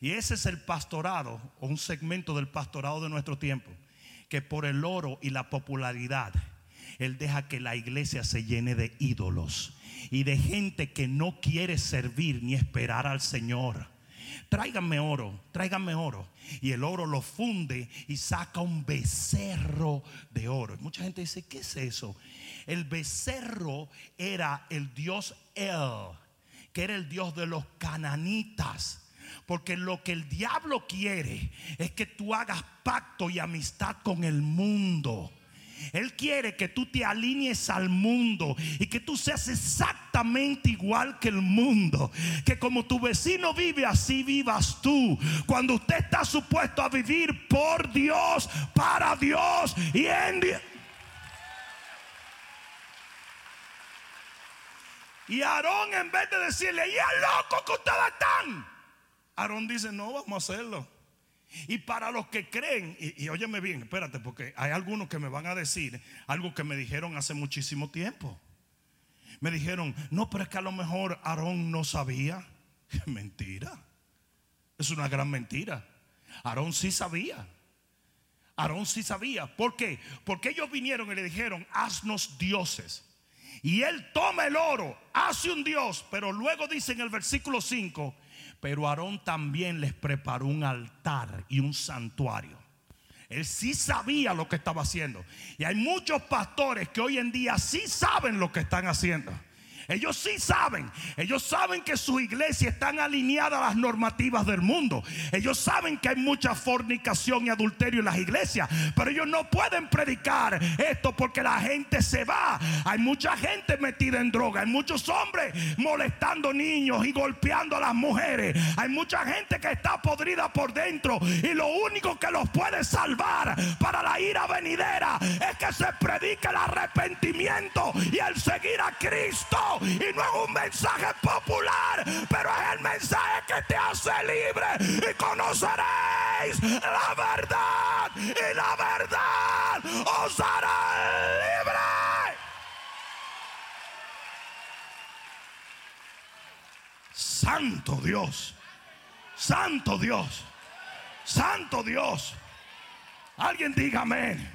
Y ese es el pastorado, o un segmento del pastorado de nuestro tiempo, que por el oro y la popularidad, Él deja que la iglesia se llene de ídolos y de gente que no quiere servir ni esperar al Señor tráiganme oro, tráiganme oro. Y el oro lo funde y saca un becerro de oro. mucha gente dice, ¿qué es eso? El becerro era el dios El, que era el dios de los cananitas. Porque lo que el diablo quiere es que tú hagas pacto y amistad con el mundo. Él quiere que tú te alinees al mundo y que tú seas exactamente igual que el mundo. Que como tu vecino vive, así vivas tú. Cuando usted está supuesto a vivir por Dios, para Dios y en Dios. Y Aarón en vez de decirle, y es loco que ustedes están. Aarón dice, no, vamos a hacerlo. Y para los que creen, y, óyeme bien, espérate, porque hay algunos que me van a decir algo que me dijeron hace muchísimo tiempo. Me dijeron, no, pero es que a lo mejor Aarón no sabía. Mentira. Es una gran mentira. Aarón sí sabía. Aarón sí sabía. ¿Por qué? Porque ellos vinieron y le dijeron, haznos dioses. Y él toma el oro, hace un dios, pero luego dice en el versículo 5, pero Aarón también les preparó un altar y un santuario. Él sí sabía lo que estaba haciendo. Y hay muchos pastores que hoy en día sí saben lo que están haciendo. Ellos sí saben. Ellos saben que sus iglesias están alineadas a las normativas del mundo. Ellos saben que hay mucha fornicación y adulterio en las iglesias. Pero ellos no pueden predicar esto porque la gente se va. Hay mucha gente metida en droga. Hay muchos hombres molestando niños y golpeando a las mujeres. Hay mucha gente que está podrida por dentro. Y lo único que los puede salvar para la ira venidera es que se predique el arrepentimiento y el seguir a Cristo y no es un mensaje popular, pero es el mensaje que te hace libre y conoceréis la verdad y la verdad os hará libre. Santo Dios, Santo Dios, Santo Dios. Alguien diga amén.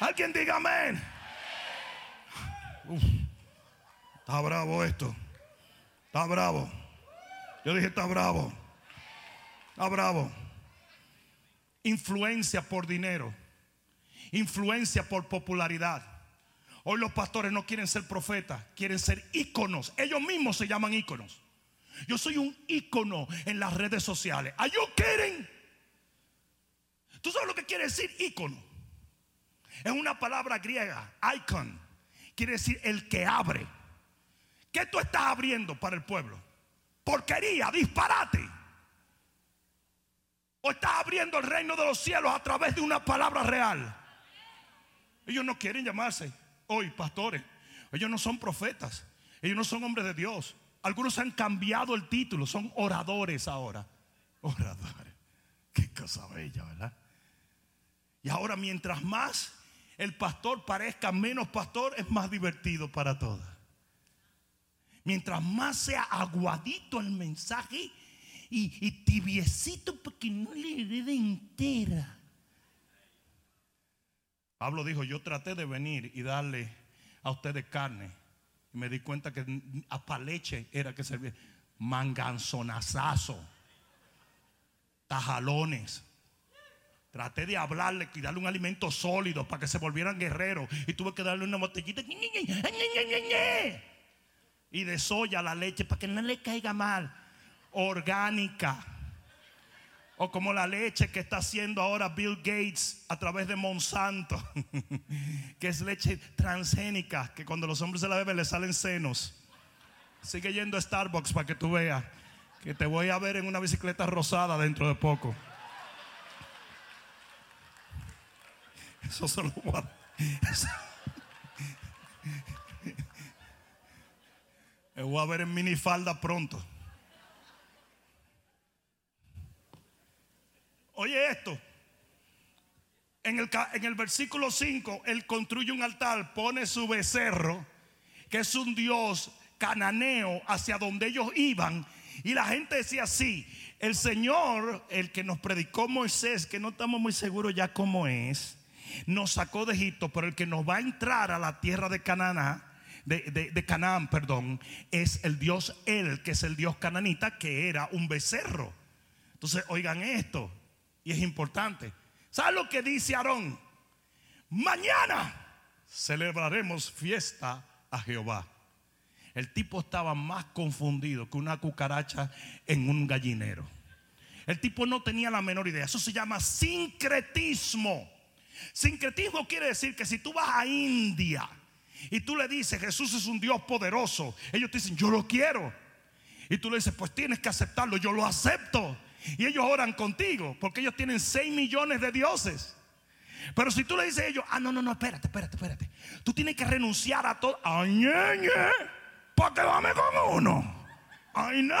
Alguien diga amén. Está bravo esto. Está bravo. Yo dije, está bravo. Está bravo. Influencia por dinero. Influencia por popularidad. Hoy los pastores no quieren ser profetas, quieren ser íconos. Ellos mismos se llaman íconos. Yo soy un ícono en las redes sociales. ¿Are you kidding? ¿Tú sabes lo que quiere decir ícono? Es una palabra griega, icon. Quiere decir el que abre. ¿Qué tú estás abriendo para el pueblo? Porquería, disparate. O estás abriendo el reino de los cielos a través de una palabra real. Ellos no quieren llamarse hoy pastores. Ellos no son profetas. Ellos no son hombres de Dios. Algunos han cambiado el título. Son oradores ahora. Oradores. Qué cosa bella, ¿verdad? Y ahora mientras más el pastor parezca menos pastor, es más divertido para todos. Mientras más sea aguadito el mensaje y, tibiecito para que no le de entera. Pablo dijo, yo traté de venir y darle a ustedes carne. Y me di cuenta que a paleche era que servía. Manganzonazazo. Tajalones. Traté de hablarle y darle un alimento sólido para que se volvieran guerreros. Y tuve que darle una botellita. Y de soya la leche para que no le caiga mal. Orgánica. O como la leche que está haciendo ahora Bill Gates a través de Monsanto, que es leche transgénica, que cuando los hombres se la beben le salen senos. Sigue yendo a Starbucks para que tú veas que te voy a ver en una bicicleta rosada dentro de poco. Eso se lo voy. Me voy a ver en minifalda pronto. Oye esto. En el, en el versículo 5, él construye un altar, pone su becerro, que es un dios cananeo, hacia donde ellos iban. Y la gente decía así, el Señor, el que nos predicó Moisés, que no estamos muy seguros ya cómo es, nos sacó de Egipto, pero el que nos va a entrar a la tierra de Canaán, de, de, Canaán, perdón, es el Dios Él, que es el Dios cananita, que era un becerro. Entonces, oigan esto, y es importante. ¿Sabe lo que dice Aarón? Mañana celebraremos fiesta a Jehová. El tipo estaba más confundido que una cucaracha en un gallinero. El tipo no tenía la menor idea. Eso se llama sincretismo. Sincretismo quiere decir que si tú vas a India y tú le dices Jesús es un Dios poderoso, ellos te dicen yo lo quiero. Y tú le dices pues tienes que aceptarlo, yo lo acepto. Y ellos oran contigo porque ellos tienen 6 millones de dioses. Pero si tú le dices a ellos, ah, no, no, no, espérate, espérate, espérate. Tú tienes que renunciar a todo. Ay, para que dame con uno. Ay, no.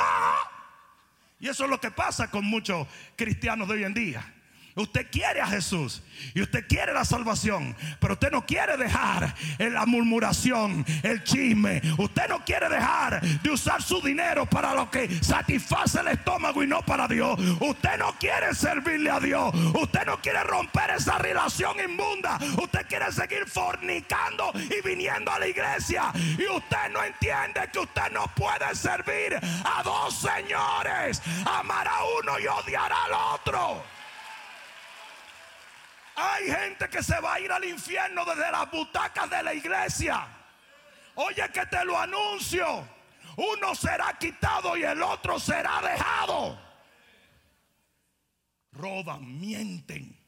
Y eso es lo que pasa con muchos cristianos de hoy en día. Usted quiere a Jesús y usted quiere la salvación, pero usted no quiere dejar la murmuración, el chisme. Usted no quiere dejar de usar su dinero para lo que satisface el estómago y no para Dios. Usted no quiere servirle a Dios. Usted no quiere romper esa relación inmunda. Usted quiere seguir fornicando y viniendo a la iglesia. Y usted no entiende que usted no puede servir a dos señores. Amar a uno y odiar al otro. Hay gente que se va a ir al infierno desde las butacas de la iglesia. Oye que te lo anuncio. Uno será quitado y el otro será dejado. Roban, mienten,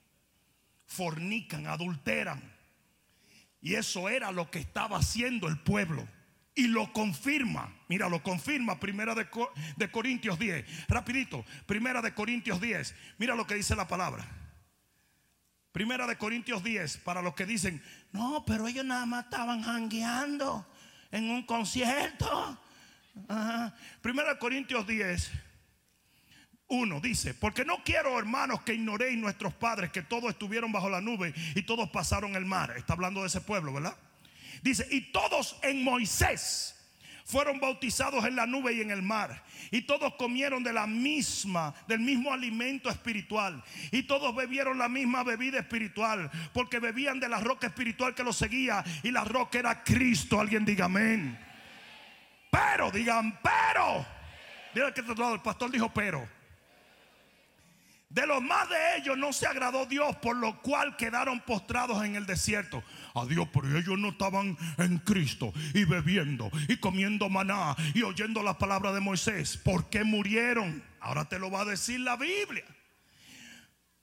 fornican, adulteran. Y eso era lo que estaba haciendo el pueblo. Y lo confirma. Mira, lo confirma Primera de, Corintios 10. Rapidito. Primera de Corintios 10. Mira lo que dice la palabra. Primera de Corintios 10, para los que dicen, no, pero ellos nada más estaban jangueando en un concierto. Primera de Corintios 10, 1 dice, porque no quiero hermanos que ignoréis nuestros padres, que todos estuvieron bajo la nube y todos pasaron el mar. Está hablando de ese pueblo, ¿verdad? Dice, y todos en Moisés fueron bautizados en la nube y en el mar. Y todos comieron de la misma, del mismo alimento espiritual. Y todos bebieron la misma bebida espiritual. Porque bebían de la roca espiritual que los seguía. Y la roca era Cristo. Alguien diga amén. Pero, digan, pero. Mira que el pastor dijo pero. De los más de ellos no se agradó Dios, por lo cual quedaron postrados en el desierto. Adiós, pero ellos no estaban en Cristo y bebiendo y comiendo maná y oyendo las palabras de Moisés. ¿Por qué murieron? Ahora te lo va a decir la Biblia.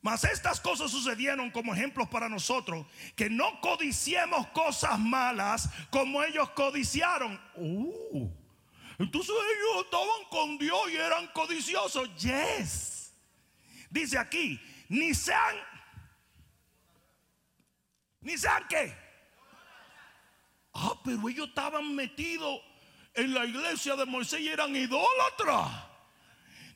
Mas estas cosas sucedieron como ejemplos para nosotros, que no codiciemos cosas malas como ellos codiciaron. Uh, entonces ellos estaban con Dios y eran codiciosos. Yes. Dice aquí, ni sean, ni sean qué. Ah, pero ellos estaban metidos en la iglesia de Moisés y eran idólatras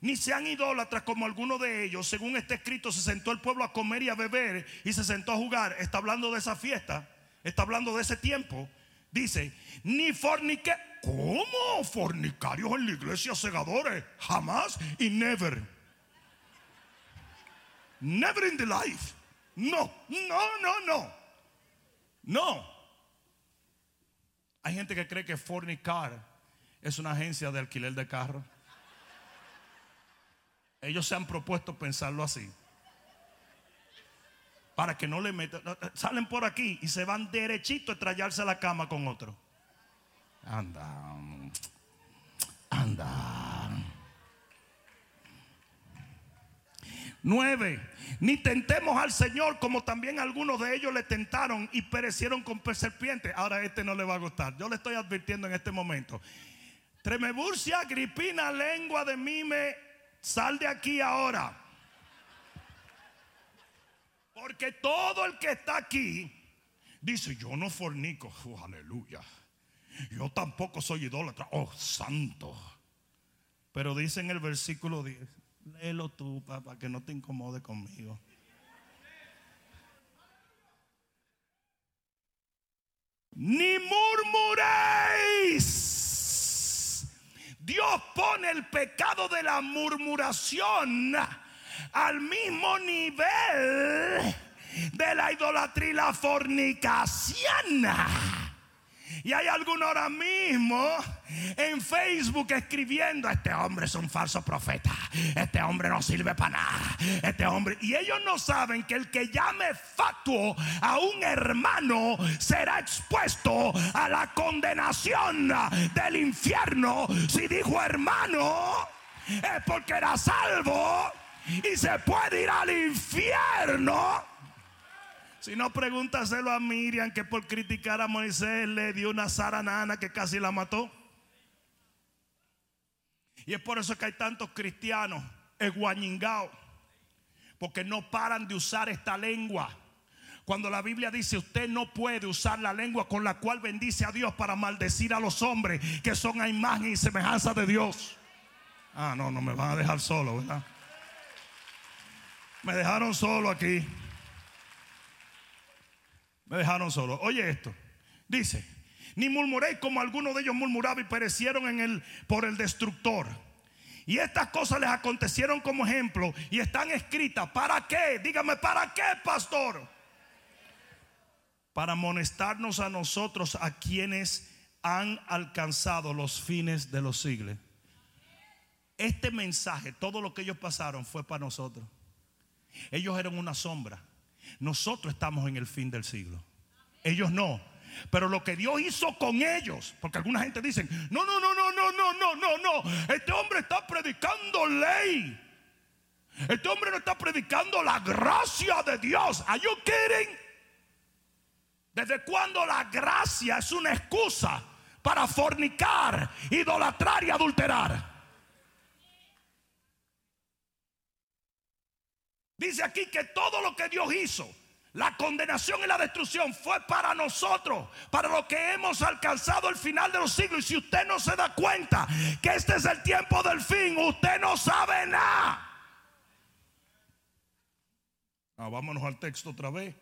ni sean idólatras como algunos de ellos. Según este escrito, se sentó el pueblo a comer y a beber y se sentó a jugar. Está hablando de esa fiesta, está hablando de ese tiempo. Dice, ni fornique. ¿Cómo? Fornicarios en la iglesia, segadores. Jamás y never. Never in the life. No, no, no, no. No. Hay gente que cree que fornicar es una agencia de alquiler de carros. Ellos se han propuesto pensarlo así. Para que no le metan. Salen por aquí y se van derechito a estrellarse a la cama con otro. Anda. Anda. Nueve. Ni tentemos al Señor como también algunos de ellos le tentaron y perecieron con serpientes. Ahora este no le va a gustar. Yo le estoy advirtiendo en este momento. Tremeburcia, gripina, lengua de mime Sal de aquí ahora. Porque todo el que está aquí dice, yo no fornico. Oh, aleluya. Yo tampoco soy idólatra. Oh, santo. Pero dice en el versículo 10, léelo tú para que no te incomode conmigo. Ni murmuréis Dios pone el pecado de la murmuración al mismo nivel de la idolatría y la fornicación. Y hay alguno ahora mismo en Facebook escribiendo, este hombre es un falso profeta, este hombre no sirve para nada, este hombre... Y ellos no saben que el que llame fatuo a un hermano será expuesto a la condenación del infierno. Si dijo hermano, es porque era salvo y se puede ir al infierno si no, pregúntaselo a Miriam que por criticar a Moisés le dio una zaranana que casi la mató. Y es por eso que hay tantos cristianos eguañingados, porque no paran de usar esta lengua. Cuando la Biblia dice usted no puede usar la lengua con la cual bendice a Dios para maldecir a los hombres que son a imagen y semejanza de Dios. Ah, no, no me van a dejar solo, ¿verdad? Me dejaron solo aquí. Me dejaron solo. Oye esto. Dice, ni murmuréis como algunos de ellos murmuraban y perecieron en el, por el destructor. Y estas cosas les acontecieron como ejemplo y están escritas. ¿Para qué? Dígame, ¿para qué, pastor? Para amonestarnos a nosotros, a quienes han alcanzado los fines de los siglos. Este mensaje, todo lo que ellos pasaron fue para nosotros. Ellos eran una sombra. Nosotros estamos en el fin del siglo. Ellos no. Pero lo que Dios hizo con ellos, porque alguna gente dice, no, no, no, no, no, no, no, no, no. Este hombre está predicando ley. Este hombre no está predicando la gracia de Dios. ¿Are you kidding? ¿Desde cuándo la gracia es una excusa para fornicar, idolatrar y adulterar? Dice aquí que todo lo que Dios hizo, la condenación y la destrucción fue para nosotros, para lo que hemos alcanzado el final de los siglos. Y si usted no se da cuenta que este es el tiempo del fin, usted no sabe nada. Ah, vámonos al texto otra vez.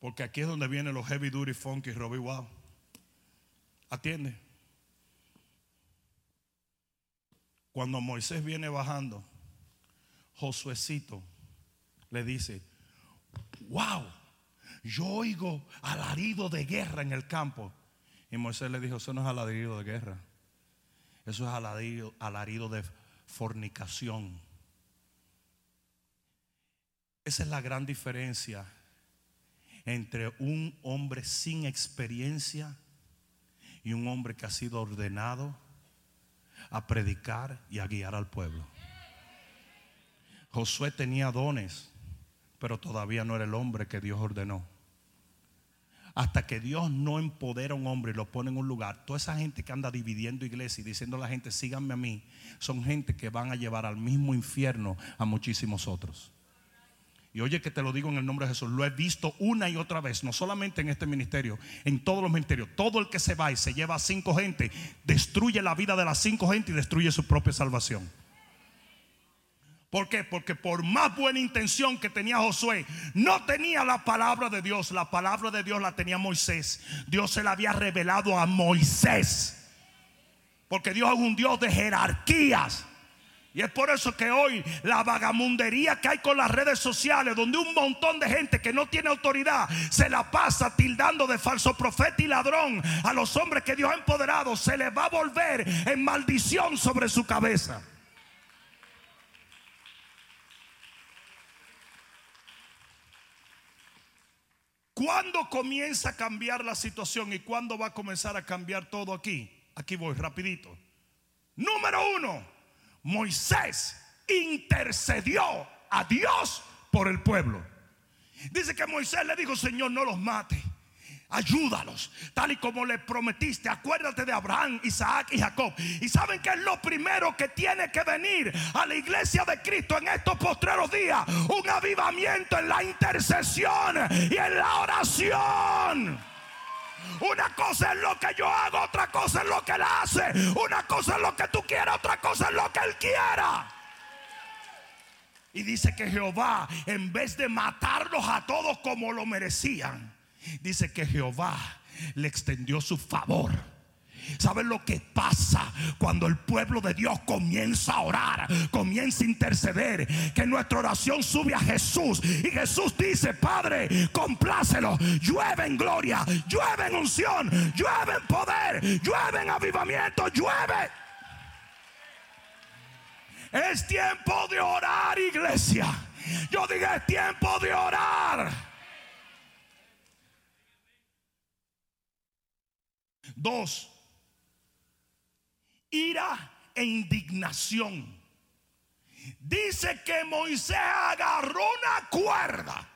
Porque aquí es donde vienen los heavy duty funky Robbie Wow. Atiende. Cuando Moisés viene bajando, Josuecito le dice, wow, yo oigo alarido de guerra en el campo. Y Moisés le dijo, eso no es alarido de guerra, eso es alarido, alarido de fornicación. Esa es la gran diferencia entre un hombre sin experiencia y un hombre que ha sido ordenado a predicar y a guiar al pueblo. Josué tenía dones, pero todavía no era el hombre que Dios ordenó. Hasta que Dios no empodera a un hombre y lo pone en un lugar, toda esa gente que anda dividiendo iglesia y diciendo a la gente, síganme a mí, son gente que van a llevar al mismo infierno a muchísimos otros. Y oye que te lo digo en el nombre de Jesús, lo he visto una y otra vez, no solamente en este ministerio, en todos los ministerios. Todo el que se va y se lleva a cinco gente, destruye la vida de las cinco gente y destruye su propia salvación. ¿Por qué? Porque por más buena intención que tenía Josué, no tenía la palabra de Dios. La palabra de Dios la tenía Moisés. Dios se la había revelado a Moisés. Porque Dios es un Dios de jerarquías. Y es por eso que hoy la vagamundería que hay con las redes sociales, donde un montón de gente que no tiene autoridad se la pasa tildando de falso profeta y ladrón a los hombres que Dios ha empoderado, se les va a volver en maldición sobre su cabeza. ¿Cuándo comienza a cambiar la situación y cuándo va a comenzar a cambiar todo aquí? Aquí voy rapidito. Número uno Moisés intercedió a Dios por el pueblo. Dice que Moisés le dijo, Señor, no los mate. Ayúdalos, tal y como le prometiste. Acuérdate de Abraham, Isaac y Jacob. Y saben que es lo primero que tiene que venir a la iglesia de Cristo en estos postreros días: un avivamiento en la intercesión y en la oración. Una cosa es lo que yo hago, otra cosa es lo que él hace. Una cosa es lo que tú quieras, otra cosa es lo que él quiera. Y dice que Jehová, en vez de matarlos a todos como lo merecían, dice que Jehová le extendió su favor ¿Saben lo que pasa cuando el pueblo de Dios comienza a orar, comienza a interceder? Que nuestra oración sube a Jesús y Jesús dice, Padre, complácelo, llueve en gloria, llueve en unción, llueve en poder, llueve en avivamiento, llueve. Es tiempo de orar, iglesia. Yo digo, es tiempo de orar. Dos, ira e indignación. Dice que Moisés agarró una cuerda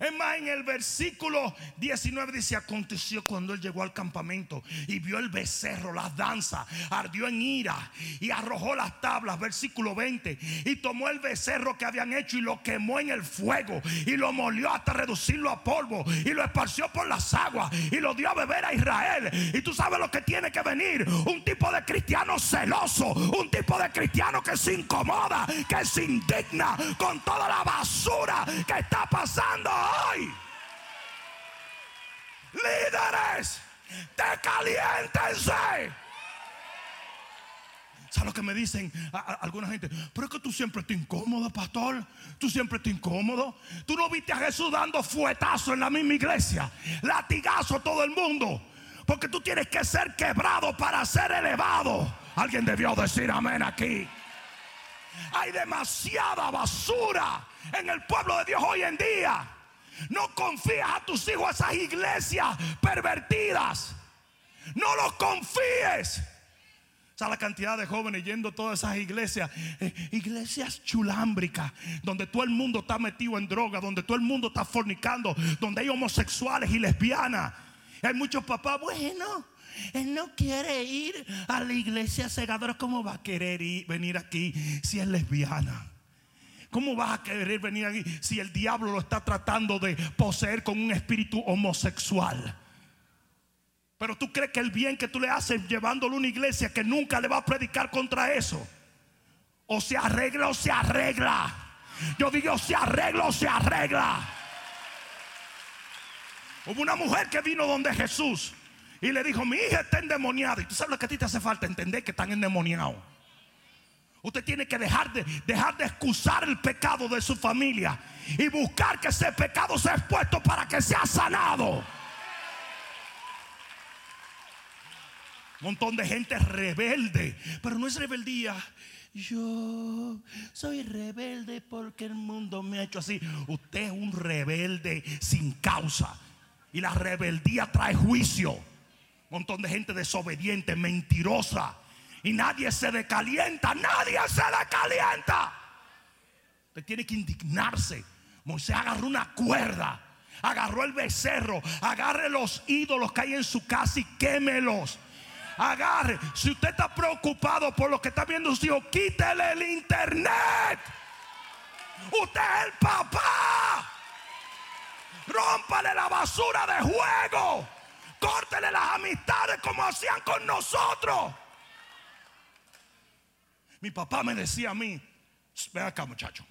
es más, en el versículo 19 dice, aconteció cuando él llegó al campamento y vio el becerro, las danzas, ardió en ira y arrojó las tablas, versículo 20, y tomó el becerro que habían hecho y lo quemó en el fuego y lo molió hasta reducirlo a polvo y lo esparció por las aguas y lo dio a beber a Israel. Y tú sabes lo que tiene que venir, un tipo de cristiano celoso, un tipo de cristiano que se incomoda, que se indigna con toda la basura que está pasando hoy. Líderes, calientense ¿Sabes lo que me dicen alguna gente? Pero es que tú siempre estás incómodo, pastor. Tú siempre estás incómodo. Tú no viste a Jesús dando fuetazo en la misma iglesia. Latigazo a todo el mundo. Porque tú tienes que ser quebrado para ser elevado. Alguien debió decir amén aquí. Hay demasiada basura en el pueblo de Dios hoy en día. No confías a tus hijos a esas iglesias pervertidas. No los confíes. O sea, la cantidad de jóvenes yendo a todas esas iglesias, eh, iglesias chulámbricas, donde todo el mundo está metido en droga, donde todo el mundo está fornicando, donde hay homosexuales y lesbianas. hay muchos papás, bueno, él no quiere ir a la iglesia segadora. ¿Cómo va a querer ir, venir aquí si es lesbiana? ¿Cómo vas a querer venir aquí si el diablo lo está tratando de poseer con un espíritu homosexual? Pero tú crees que el bien que tú le haces llevándolo a una iglesia que nunca le va a predicar contra eso. O se arregla o se arregla. Yo digo, se arregla o se arregla. Hubo una mujer que vino donde Jesús y le dijo, mi hija está endemoniada. Y tú sabes lo que a ti te hace falta entender que están endemoniados. Usted tiene que dejar de, dejar de excusar el pecado de su familia y buscar que ese pecado sea expuesto para que sea sanado. Montón de gente rebelde, pero no es rebeldía. Yo soy rebelde porque el mundo me ha hecho así. Usted es un rebelde sin causa. Y la rebeldía trae juicio. Montón de gente desobediente, mentirosa. Y nadie se decalienta, nadie se decalienta. Usted tiene que indignarse. Moisés agarró una cuerda, agarró el becerro, agarre los ídolos que hay en su casa y quémelos agarre. Si usted está preocupado por lo que está viendo su hijo, quítele el internet. Usted es el papá. Rómpale la basura de juego. Córtele las amistades como hacían con nosotros. Mi papá me decía a mí, ven acá muchacho,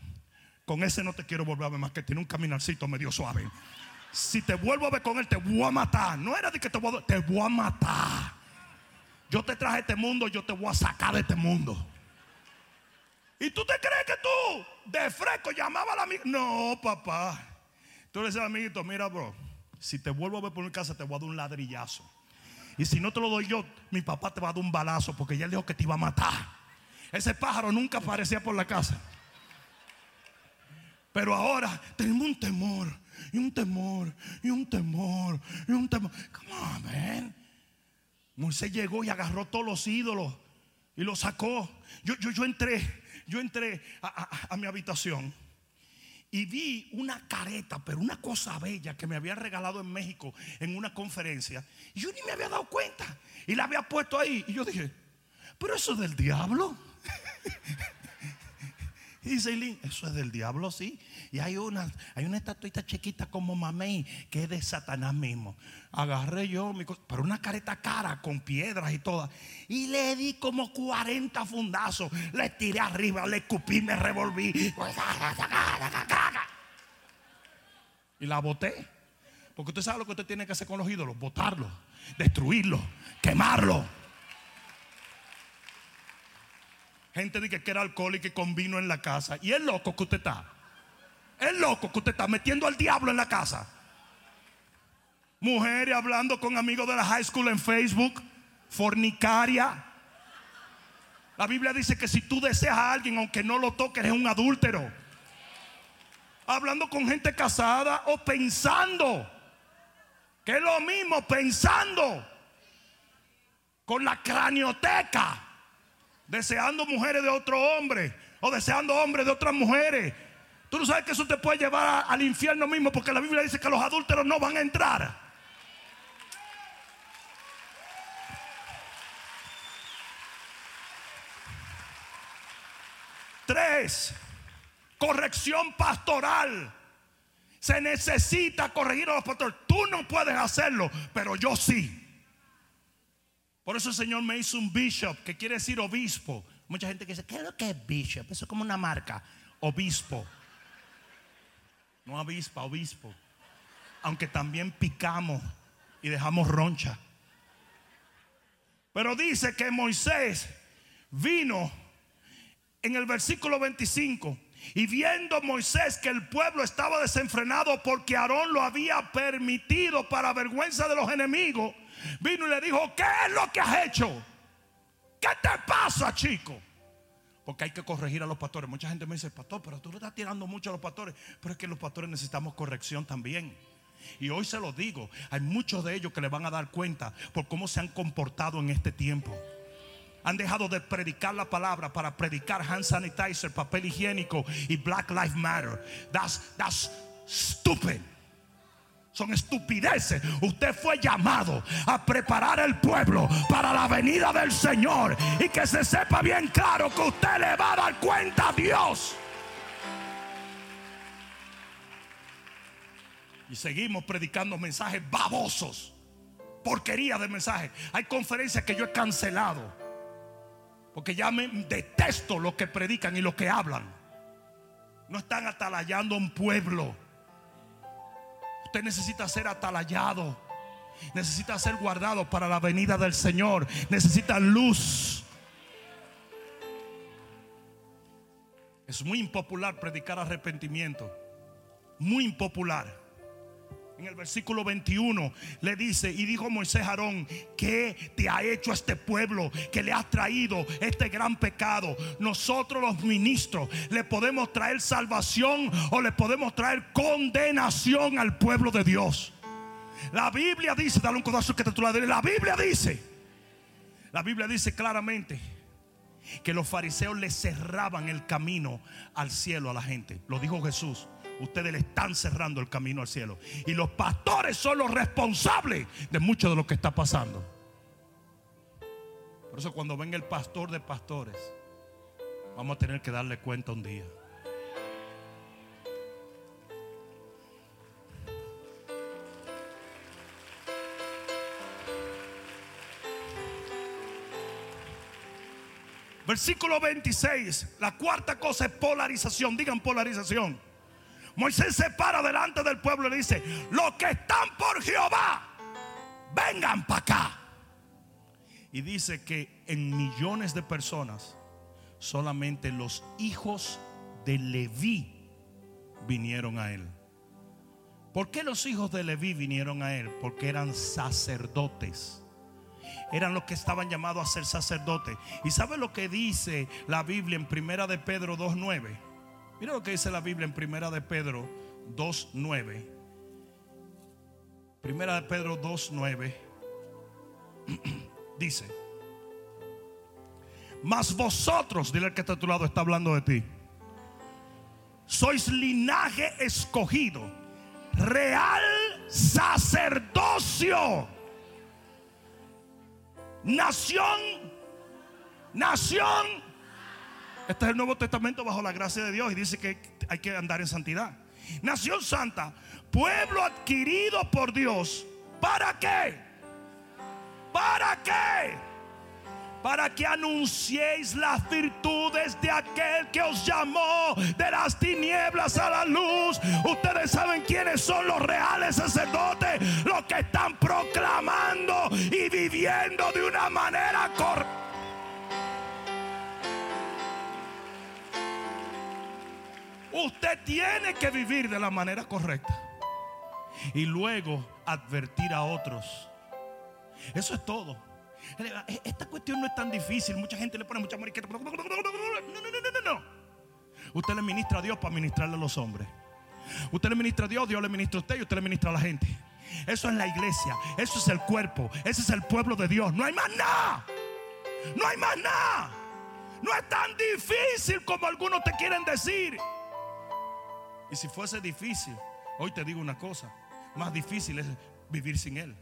con ese no te quiero volver a ver más que tiene un caminarcito medio suave. Si te vuelvo a ver con él, te voy a matar. No era de que te voy a, te voy a matar. Yo te traje este mundo, yo te voy a sacar de este mundo. ¿Y tú te crees que tú de fresco llamaba a la amiga? No, papá. Tú le dices al amiguito, mira, bro, si te vuelvo a ver por mi casa, te voy a dar un ladrillazo. Y si no te lo doy yo, mi papá te va a dar un balazo porque ya él dijo que te iba a matar. Ese pájaro nunca aparecía por la casa. Pero ahora tenemos un temor, y un temor, y un temor, y un temor. Come on. Moisés llegó y agarró todos los ídolos y los sacó. Yo, yo, yo entré, yo entré a, mi habitación y vi una careta, pero una cosa bella que me había regalado en México en una conferencia. Y yo ni me había dado cuenta. Y la había puesto ahí. Y yo dije, pero eso es del diablo. Y dice eso es del diablo, sí. Y hay una, hay una estatuita chiquita como mamey que es de Satanás mismo. Agarré yo, mi, pero una careta cara con piedras y todas. Y le di como 40 fundazos. Le tiré arriba, le escupí, me revolví. Y la boté. Porque usted sabe lo que usted tiene que hacer con los ídolos: botarlos, destruirlos, quemarlos. Gente dice que era alcohólico y con vino en la casa. Y es loco que usted está. Es loco que usted está metiendo al diablo en la casa. Mujeres hablando con amigos de la high school en Facebook. Fornicaria. La Biblia dice que si tú deseas a alguien, aunque no lo toques, eres un adúltero. Hablando con gente casada o pensando. Que es lo mismo, pensando. Con la cranioteca deseando mujeres de otro hombre o deseando hombres de otras mujeres. Tú no sabes que eso te puede llevar al infierno mismo porque la Biblia dice que los adúlteros no van a entrar. Tres, corrección pastoral. Se necesita corregir a los pastores. Tú no puedes hacerlo, pero yo sí. Por eso el Señor me hizo un bishop, que quiere decir obispo. Mucha gente que dice, ¿qué es lo que es bishop? Eso es como una marca. Obispo. No avispa, obispo. Aunque también picamos y dejamos roncha. Pero dice que Moisés vino en el versículo 25 y viendo Moisés que el pueblo estaba desenfrenado porque Aarón lo había permitido para vergüenza de los enemigos, vino y le dijo, ¿qué es lo que has hecho? ¿Qué te pasa, chico? Porque hay que corregir a los pastores. Mucha gente me dice, pastor, pero tú le estás tirando mucho a los pastores. Pero es que los pastores necesitamos corrección también. Y hoy se lo digo, hay muchos de ellos que le van a dar cuenta por cómo se han comportado en este tiempo. Han dejado de predicar la palabra para predicar hand sanitizer, papel higiénico y Black Lives Matter. That's, that's stupid. Son estupideces. Usted fue llamado a preparar el pueblo para la venida del Señor. Y que se sepa bien claro que usted le va a dar cuenta a Dios. Y seguimos predicando mensajes babosos. Porquería de mensajes. Hay conferencias que yo he cancelado porque ya me detesto lo que predican y lo que hablan. No están atalayando un pueblo. Usted necesita ser atalayado. Necesita ser guardado para la venida del Señor. Necesita luz. Es muy impopular predicar arrepentimiento. Muy impopular. En el versículo 21 le dice, y dijo Moisés Aarón, ¿qué te ha hecho este pueblo que le has traído este gran pecado? Nosotros los ministros le podemos traer salvación o le podemos traer condenación al pueblo de Dios. La Biblia dice, dale un codazo que te la Biblia dice, la Biblia dice claramente que los fariseos le cerraban el camino al cielo a la gente. Lo dijo Jesús ustedes le están cerrando el camino al cielo. Y los pastores son los responsables de mucho de lo que está pasando. Por eso cuando venga el pastor de pastores, vamos a tener que darle cuenta un día. Versículo 26, la cuarta cosa es polarización. Digan polarización. Moisés se para delante del pueblo y le dice, los que están por Jehová, vengan para acá. Y dice que en millones de personas, solamente los hijos de Leví vinieron a él. ¿Por qué los hijos de Leví vinieron a él? Porque eran sacerdotes. Eran los que estaban llamados a ser sacerdotes. ¿Y sabe lo que dice la Biblia en Primera de Pedro 2.9? Mira lo que dice la Biblia en Primera de Pedro 2.9. Primera de Pedro 2.9 dice, mas vosotros, dile al que está a tu lado, está hablando de ti, sois linaje escogido, real sacerdocio, nación, nación este es el Nuevo Testamento bajo la gracia de Dios y dice que hay que andar en santidad. Nación santa, pueblo adquirido por Dios. ¿Para qué? ¿Para qué? Para que anunciéis las virtudes de aquel que os llamó de las tinieblas a la luz. Ustedes saben quiénes son los reales sacerdotes, los que están proclamando y viviendo de una manera correcta Usted tiene que vivir de la manera correcta. Y luego advertir a otros. Eso es todo. Esta cuestión no es tan difícil. Mucha gente le pone mucha mariqueta. No, no, no, no, no. Usted le ministra a Dios para ministrarle a los hombres. Usted le ministra a Dios, Dios le ministra a usted y usted le ministra a la gente. Eso es la iglesia, eso es el cuerpo, ese es el pueblo de Dios. No hay más nada. No hay más nada. No es tan difícil como algunos te quieren decir. Y si fuese difícil, hoy te digo una cosa, más difícil es vivir sin Él.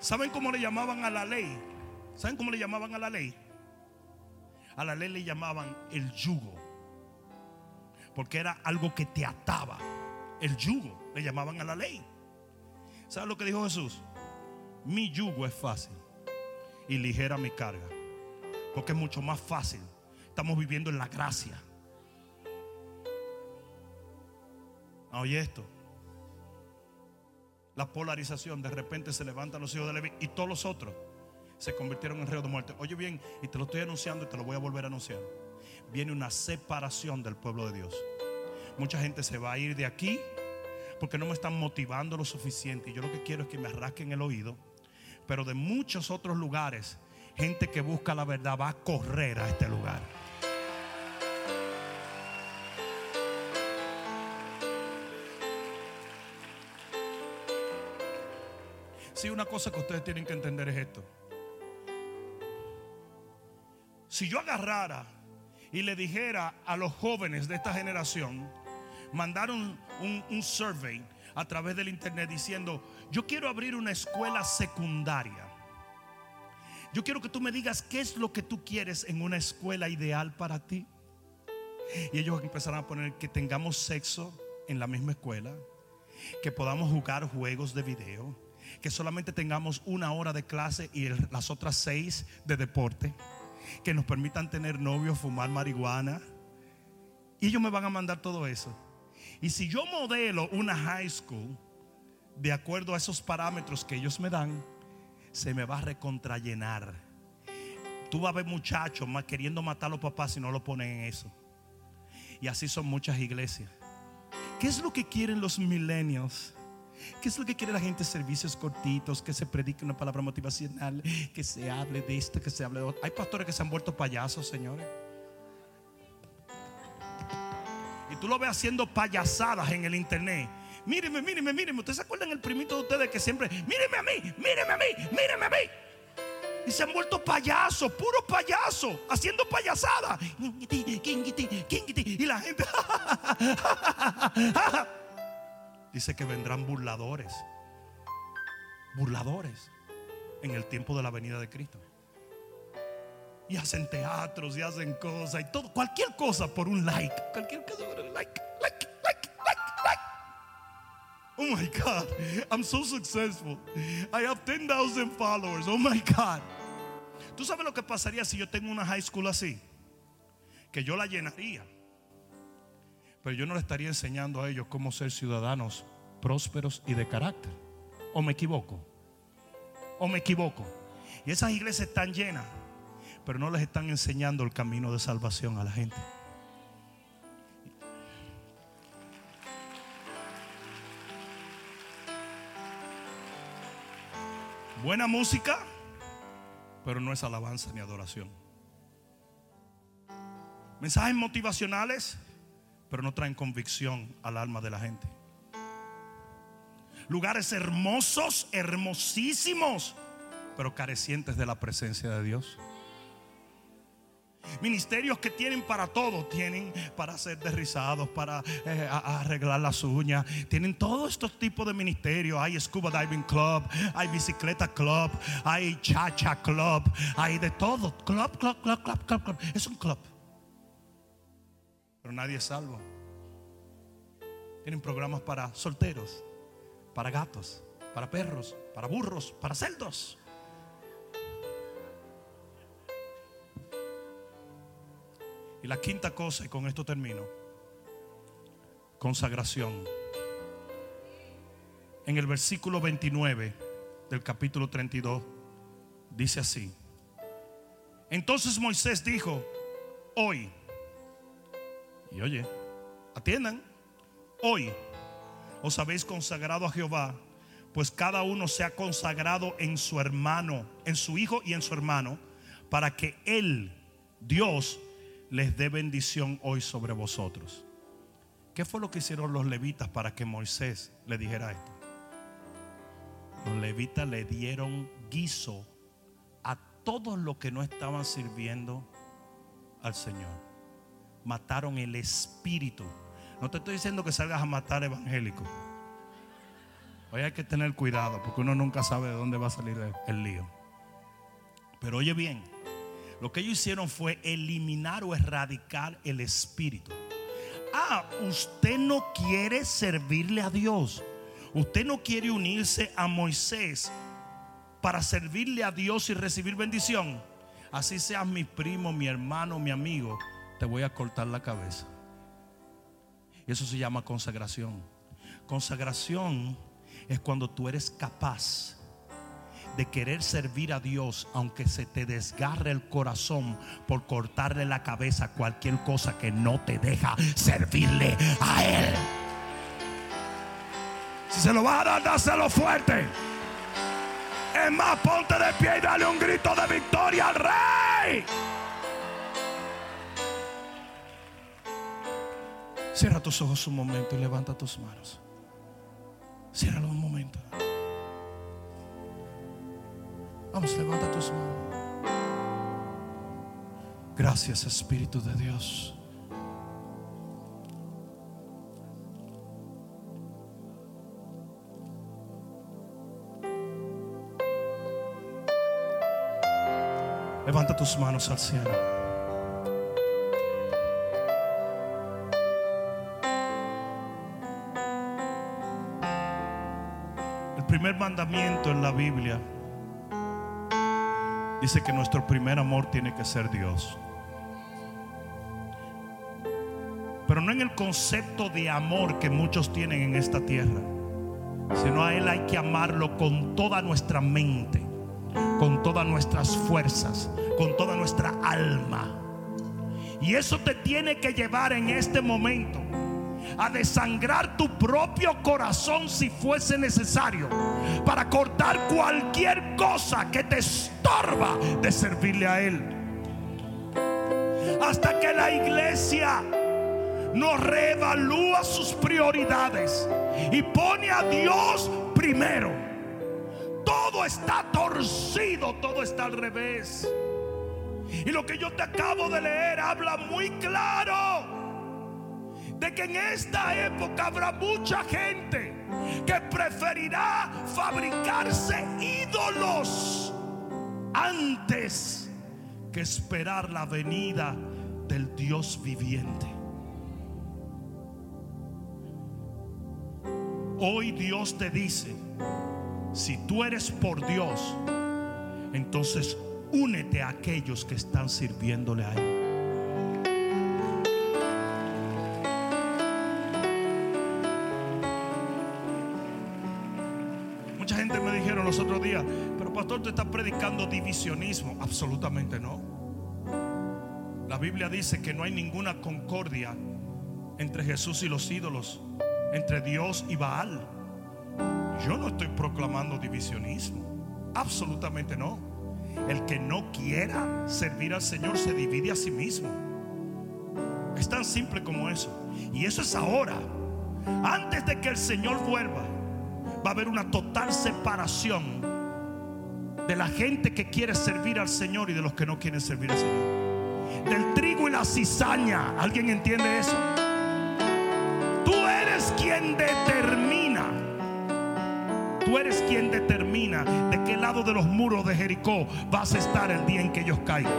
¿Saben cómo le llamaban a la ley? ¿Saben cómo le llamaban a la ley? A la ley le llamaban el yugo. Porque era algo que te ataba. El yugo le llamaban a la ley. ¿Saben lo que dijo Jesús? Mi yugo es fácil y ligera mi carga. Porque es mucho más fácil. Estamos viviendo en la gracia. Oye esto. La polarización. De repente se levantan los hijos de Levi y todos los otros se convirtieron en reos de muerte. Oye bien, y te lo estoy anunciando y te lo voy a volver a anunciar. Viene una separación del pueblo de Dios. Mucha gente se va a ir de aquí porque no me están motivando lo suficiente. Y yo lo que quiero es que me arrasquen el oído. Pero de muchos otros lugares gente que busca la verdad va a correr a este lugar. Si una cosa que ustedes tienen que entender es esto. Si yo agarrara y le dijera a los jóvenes de esta generación, mandaron un survey a través del internet diciendo, yo quiero abrir una escuela secundaria yo quiero que tú me digas qué es lo que tú quieres en una escuela ideal para ti. Y ellos empezarán a poner que tengamos sexo en la misma escuela, que podamos jugar juegos de video, que solamente tengamos una hora de clase y las otras seis de deporte, que nos permitan tener novios, fumar marihuana. Y ellos me van a mandar todo eso. Y si yo modelo una high school de acuerdo a esos parámetros que ellos me dan, se me va a recontrallenar. Tú vas a ver muchachos más queriendo matar a los papás si no lo ponen en eso. Y así son muchas iglesias. ¿Qué es lo que quieren los millennials? ¿Qué es lo que quiere la gente? Servicios cortitos, que se predique una palabra motivacional, que se hable de esto, que se hable de otro. Hay pastores que se han vuelto payasos, señores. Y tú lo ves haciendo payasadas en el internet. Míreme, míreme, míreme. ¿Ustedes se acuerdan el primito de ustedes que siempre, míreme a mí, míreme a mí, míreme a mí? Y se han vuelto payasos, puro payaso, haciendo payasadas. Y la gente dice que vendrán burladores. Burladores en el tiempo de la venida de Cristo. Y hacen teatros y hacen cosas y todo, cualquier cosa por un like. Cualquier cosa por un like, like. Oh my God, I'm so successful. I have 10,000 followers. Oh my God. ¿Tú sabes lo que pasaría si yo tengo una high school así? Que yo la llenaría. Pero yo no le estaría enseñando a ellos cómo ser ciudadanos prósperos y de carácter. ¿O me equivoco? ¿O me equivoco? Y esas iglesias están llenas, pero no les están enseñando el camino de salvación a la gente. Buena música, pero no es alabanza ni adoración. Mensajes motivacionales, pero no traen convicción al alma de la gente. Lugares hermosos, hermosísimos, pero carecientes de la presencia de Dios. Ministerios que tienen para todo, tienen para ser derrizados, para eh, arreglar las uñas, tienen todos estos tipos de ministerios. Hay Scuba Diving Club, hay Bicicleta Club, hay Chacha Club, hay de todo. Club, club, club, club, club, club. Es un club. Pero nadie es salvo. Tienen programas para solteros, para gatos, para perros, para burros, para celdos. Y la quinta cosa, y con esto termino, consagración. En el versículo 29 del capítulo 32 dice así. Entonces Moisés dijo, hoy, y oye, atiendan, hoy os habéis consagrado a Jehová, pues cada uno se ha consagrado en su hermano, en su hijo y en su hermano, para que Él, Dios, les dé bendición hoy sobre vosotros. ¿Qué fue lo que hicieron los levitas para que Moisés le dijera esto? Los levitas le dieron guiso a todos los que no estaban sirviendo al Señor. Mataron el espíritu. No te estoy diciendo que salgas a matar evangélicos. Hoy hay que tener cuidado porque uno nunca sabe de dónde va a salir el, el lío. Pero oye bien, lo que ellos hicieron fue eliminar o erradicar el espíritu. Ah, usted no quiere servirle a Dios. Usted no quiere unirse a Moisés para servirle a Dios y recibir bendición. Así seas mi primo, mi hermano, mi amigo, te voy a cortar la cabeza. Eso se llama consagración. Consagración es cuando tú eres capaz de querer servir a Dios, aunque se te desgarre el corazón por cortarle la cabeza cualquier cosa que no te deja servirle a Él. Si se lo va a dar, dáselo fuerte. Es más, ponte de pie y dale un grito de victoria al Rey. Cierra tus ojos un momento y levanta tus manos. Ciérralo un momento. Vamos, levanta tus manos. Gracias Espíritu de Dios. Levanta tus manos al cielo. El primer mandamiento en la Biblia dice que nuestro primer amor tiene que ser Dios. Pero no en el concepto de amor que muchos tienen en esta tierra, sino a Él hay que amarlo con toda nuestra mente, con todas nuestras fuerzas, con toda nuestra alma. Y eso te tiene que llevar en este momento a desangrar tu propio corazón si fuese necesario para cortar cualquier cosa que te estorba de servirle a Él. Hasta que la iglesia no reevalúa sus prioridades y pone a Dios primero. Todo está torcido, todo está al revés. Y lo que yo te acabo de leer habla muy claro de que en esta época habrá mucha gente que preferirá fabricarse ídolos antes que esperar la venida del Dios viviente. Hoy Dios te dice, si tú eres por Dios, entonces únete a aquellos que están sirviéndole a Él. Pastor, tú estás predicando divisionismo. Absolutamente no. La Biblia dice que no hay ninguna concordia entre Jesús y los ídolos, entre Dios y Baal. Yo no estoy proclamando divisionismo. Absolutamente no. El que no quiera servir al Señor se divide a sí mismo. Es tan simple como eso. Y eso es ahora. Antes de que el Señor vuelva, va a haber una total separación de la gente que quiere servir al Señor y de los que no quieren servir al Señor. Del trigo y la cizaña. ¿Alguien entiende eso? Tú eres quien determina Tú eres quien determina de qué lado de los muros de Jericó vas a estar el día en que ellos caigan.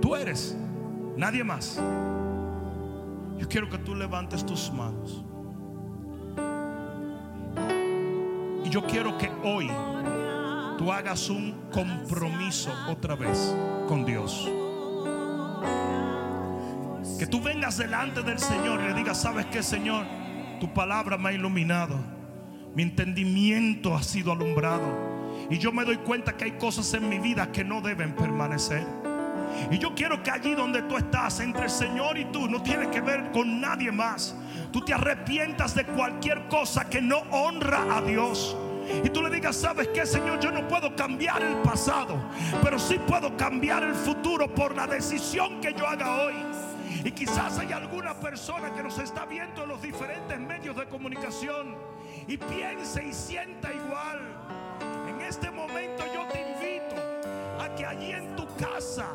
Tú eres, nadie más. Yo quiero que tú levantes tus manos. Yo quiero que hoy tú hagas un compromiso otra vez con Dios. Que tú vengas delante del Señor y le digas, ¿sabes qué, Señor? Tu palabra me ha iluminado. Mi entendimiento ha sido alumbrado. Y yo me doy cuenta que hay cosas en mi vida que no deben permanecer. Y yo quiero que allí donde tú estás, entre el Señor y tú, no tiene que ver con nadie más. Tú te arrepientas de cualquier cosa que no honra a Dios. Y tú le digas, ¿sabes qué, Señor? Yo no puedo cambiar el pasado, pero sí puedo cambiar el futuro por la decisión que yo haga hoy. Y quizás hay alguna persona que nos está viendo en los diferentes medios de comunicación y piense y sienta igual. En este momento yo te invito a que allí en tu casa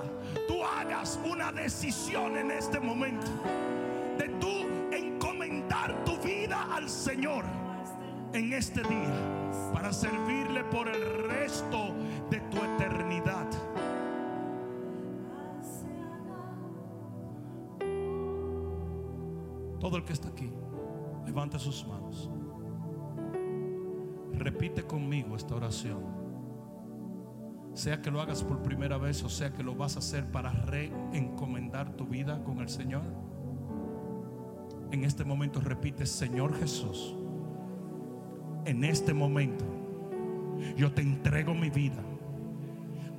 hagas una decisión en este momento de tú encomendar tu vida al Señor en este día para servirle por el resto de tu eternidad. Todo el que está aquí, levante sus manos. Repite conmigo esta oración. Sea que lo hagas por primera vez o sea que lo vas a hacer para reencomendar tu vida con el Señor. En este momento repite, Señor Jesús, en este momento yo te entrego mi vida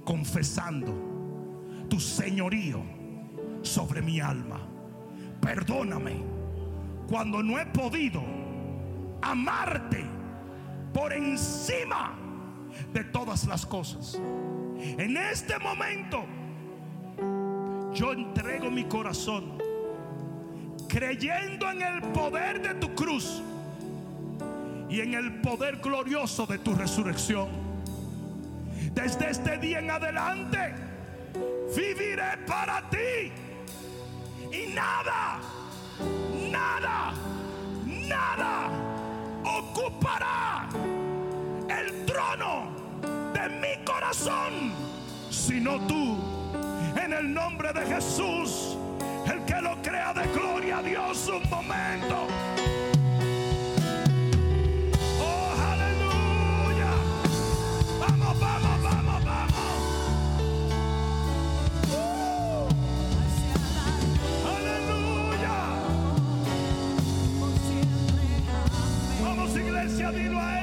confesando tu señorío sobre mi alma. Perdóname cuando no he podido amarte por encima de todas las cosas. En este momento yo entrego mi corazón creyendo en el poder de tu cruz y en el poder glorioso de tu resurrección. Desde este día en adelante viviré para ti y nada nada, nada ocupará sino tú. En el nombre de Jesús, el que lo crea de gloria a Dios un momento. dilo a Él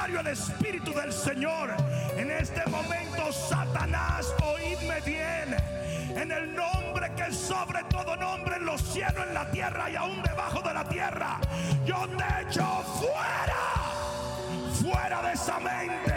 contrario al espíritu del Señor. En este momento, Satanás, oídme bien. En el nombre que sobre todo nombre en los cielos, en la tierra y aún debajo de la tierra, yo te echo fuera. Fuera de esa mente,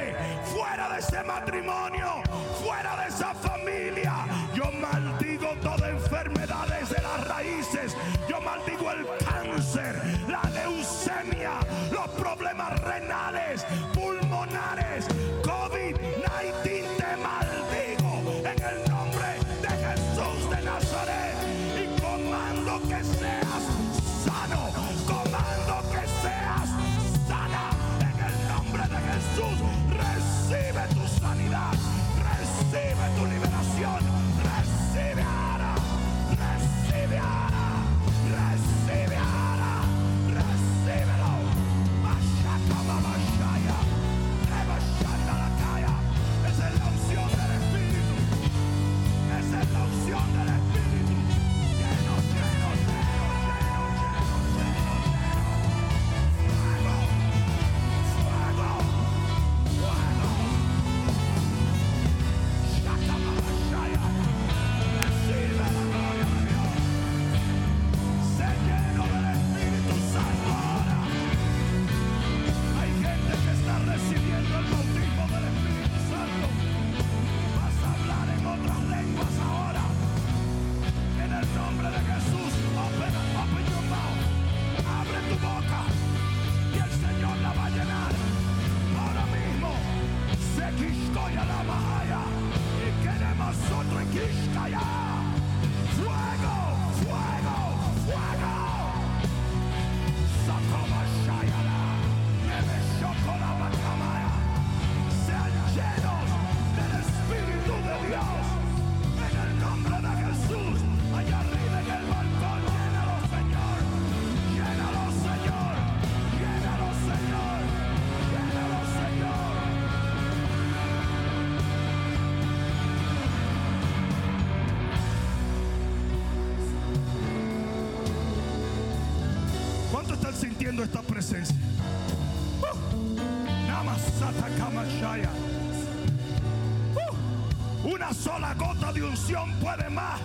Uh, Una sola gota de unción puede más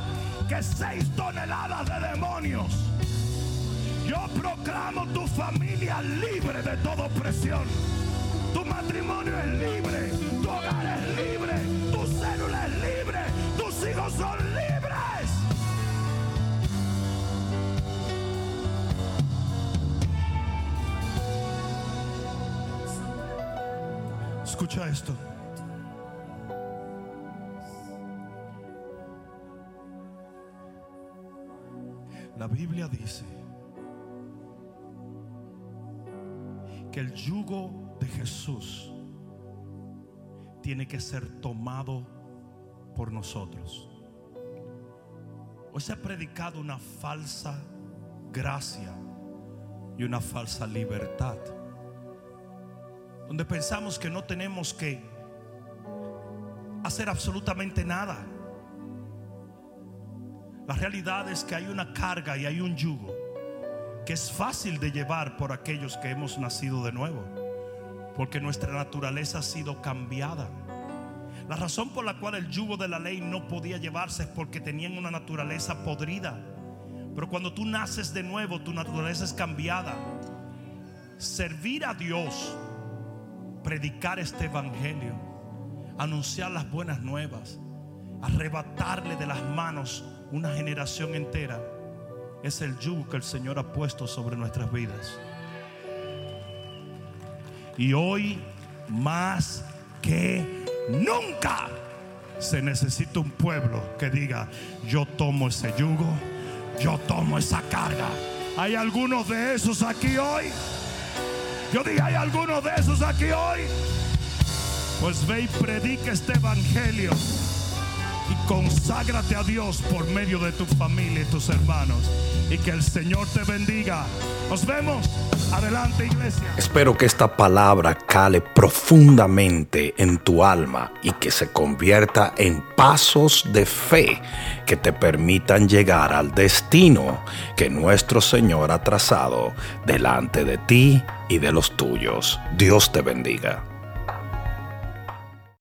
que seis toneladas de demonios. Yo proclamo tu familia libre de toda opresión. Tu matrimonio es libre, tu hogar es libre, tu célula es libre, tus hijos son libres. Escucha esto. La Biblia dice que el yugo de Jesús tiene que ser tomado por nosotros. Hoy se ha predicado una falsa gracia y una falsa libertad donde pensamos que no tenemos que hacer absolutamente nada. La realidad es que hay una carga y hay un yugo que es fácil de llevar por aquellos que hemos nacido de nuevo, porque nuestra naturaleza ha sido cambiada. La razón por la cual el yugo de la ley no podía llevarse es porque tenían una naturaleza podrida. Pero cuando tú naces de nuevo, tu naturaleza es cambiada. Servir a Dios predicar este evangelio, anunciar las buenas nuevas, arrebatarle de las manos una generación entera, es el yugo que el Señor ha puesto sobre nuestras vidas. Y hoy, más que nunca, se necesita un pueblo que diga, yo tomo ese yugo, yo tomo esa carga. ¿Hay algunos de esos aquí hoy? Yo dije, ¿hay algunos de esos aquí hoy? Pues ve y predica este evangelio. Y conságrate a Dios por medio de tu familia y tus hermanos. Y que el Señor te bendiga. Nos vemos. Adelante, iglesia. Espero que esta palabra cale profundamente en tu alma y que se convierta en pasos de fe que te permitan llegar al destino que nuestro Señor ha trazado delante de ti y de los tuyos. Dios te bendiga.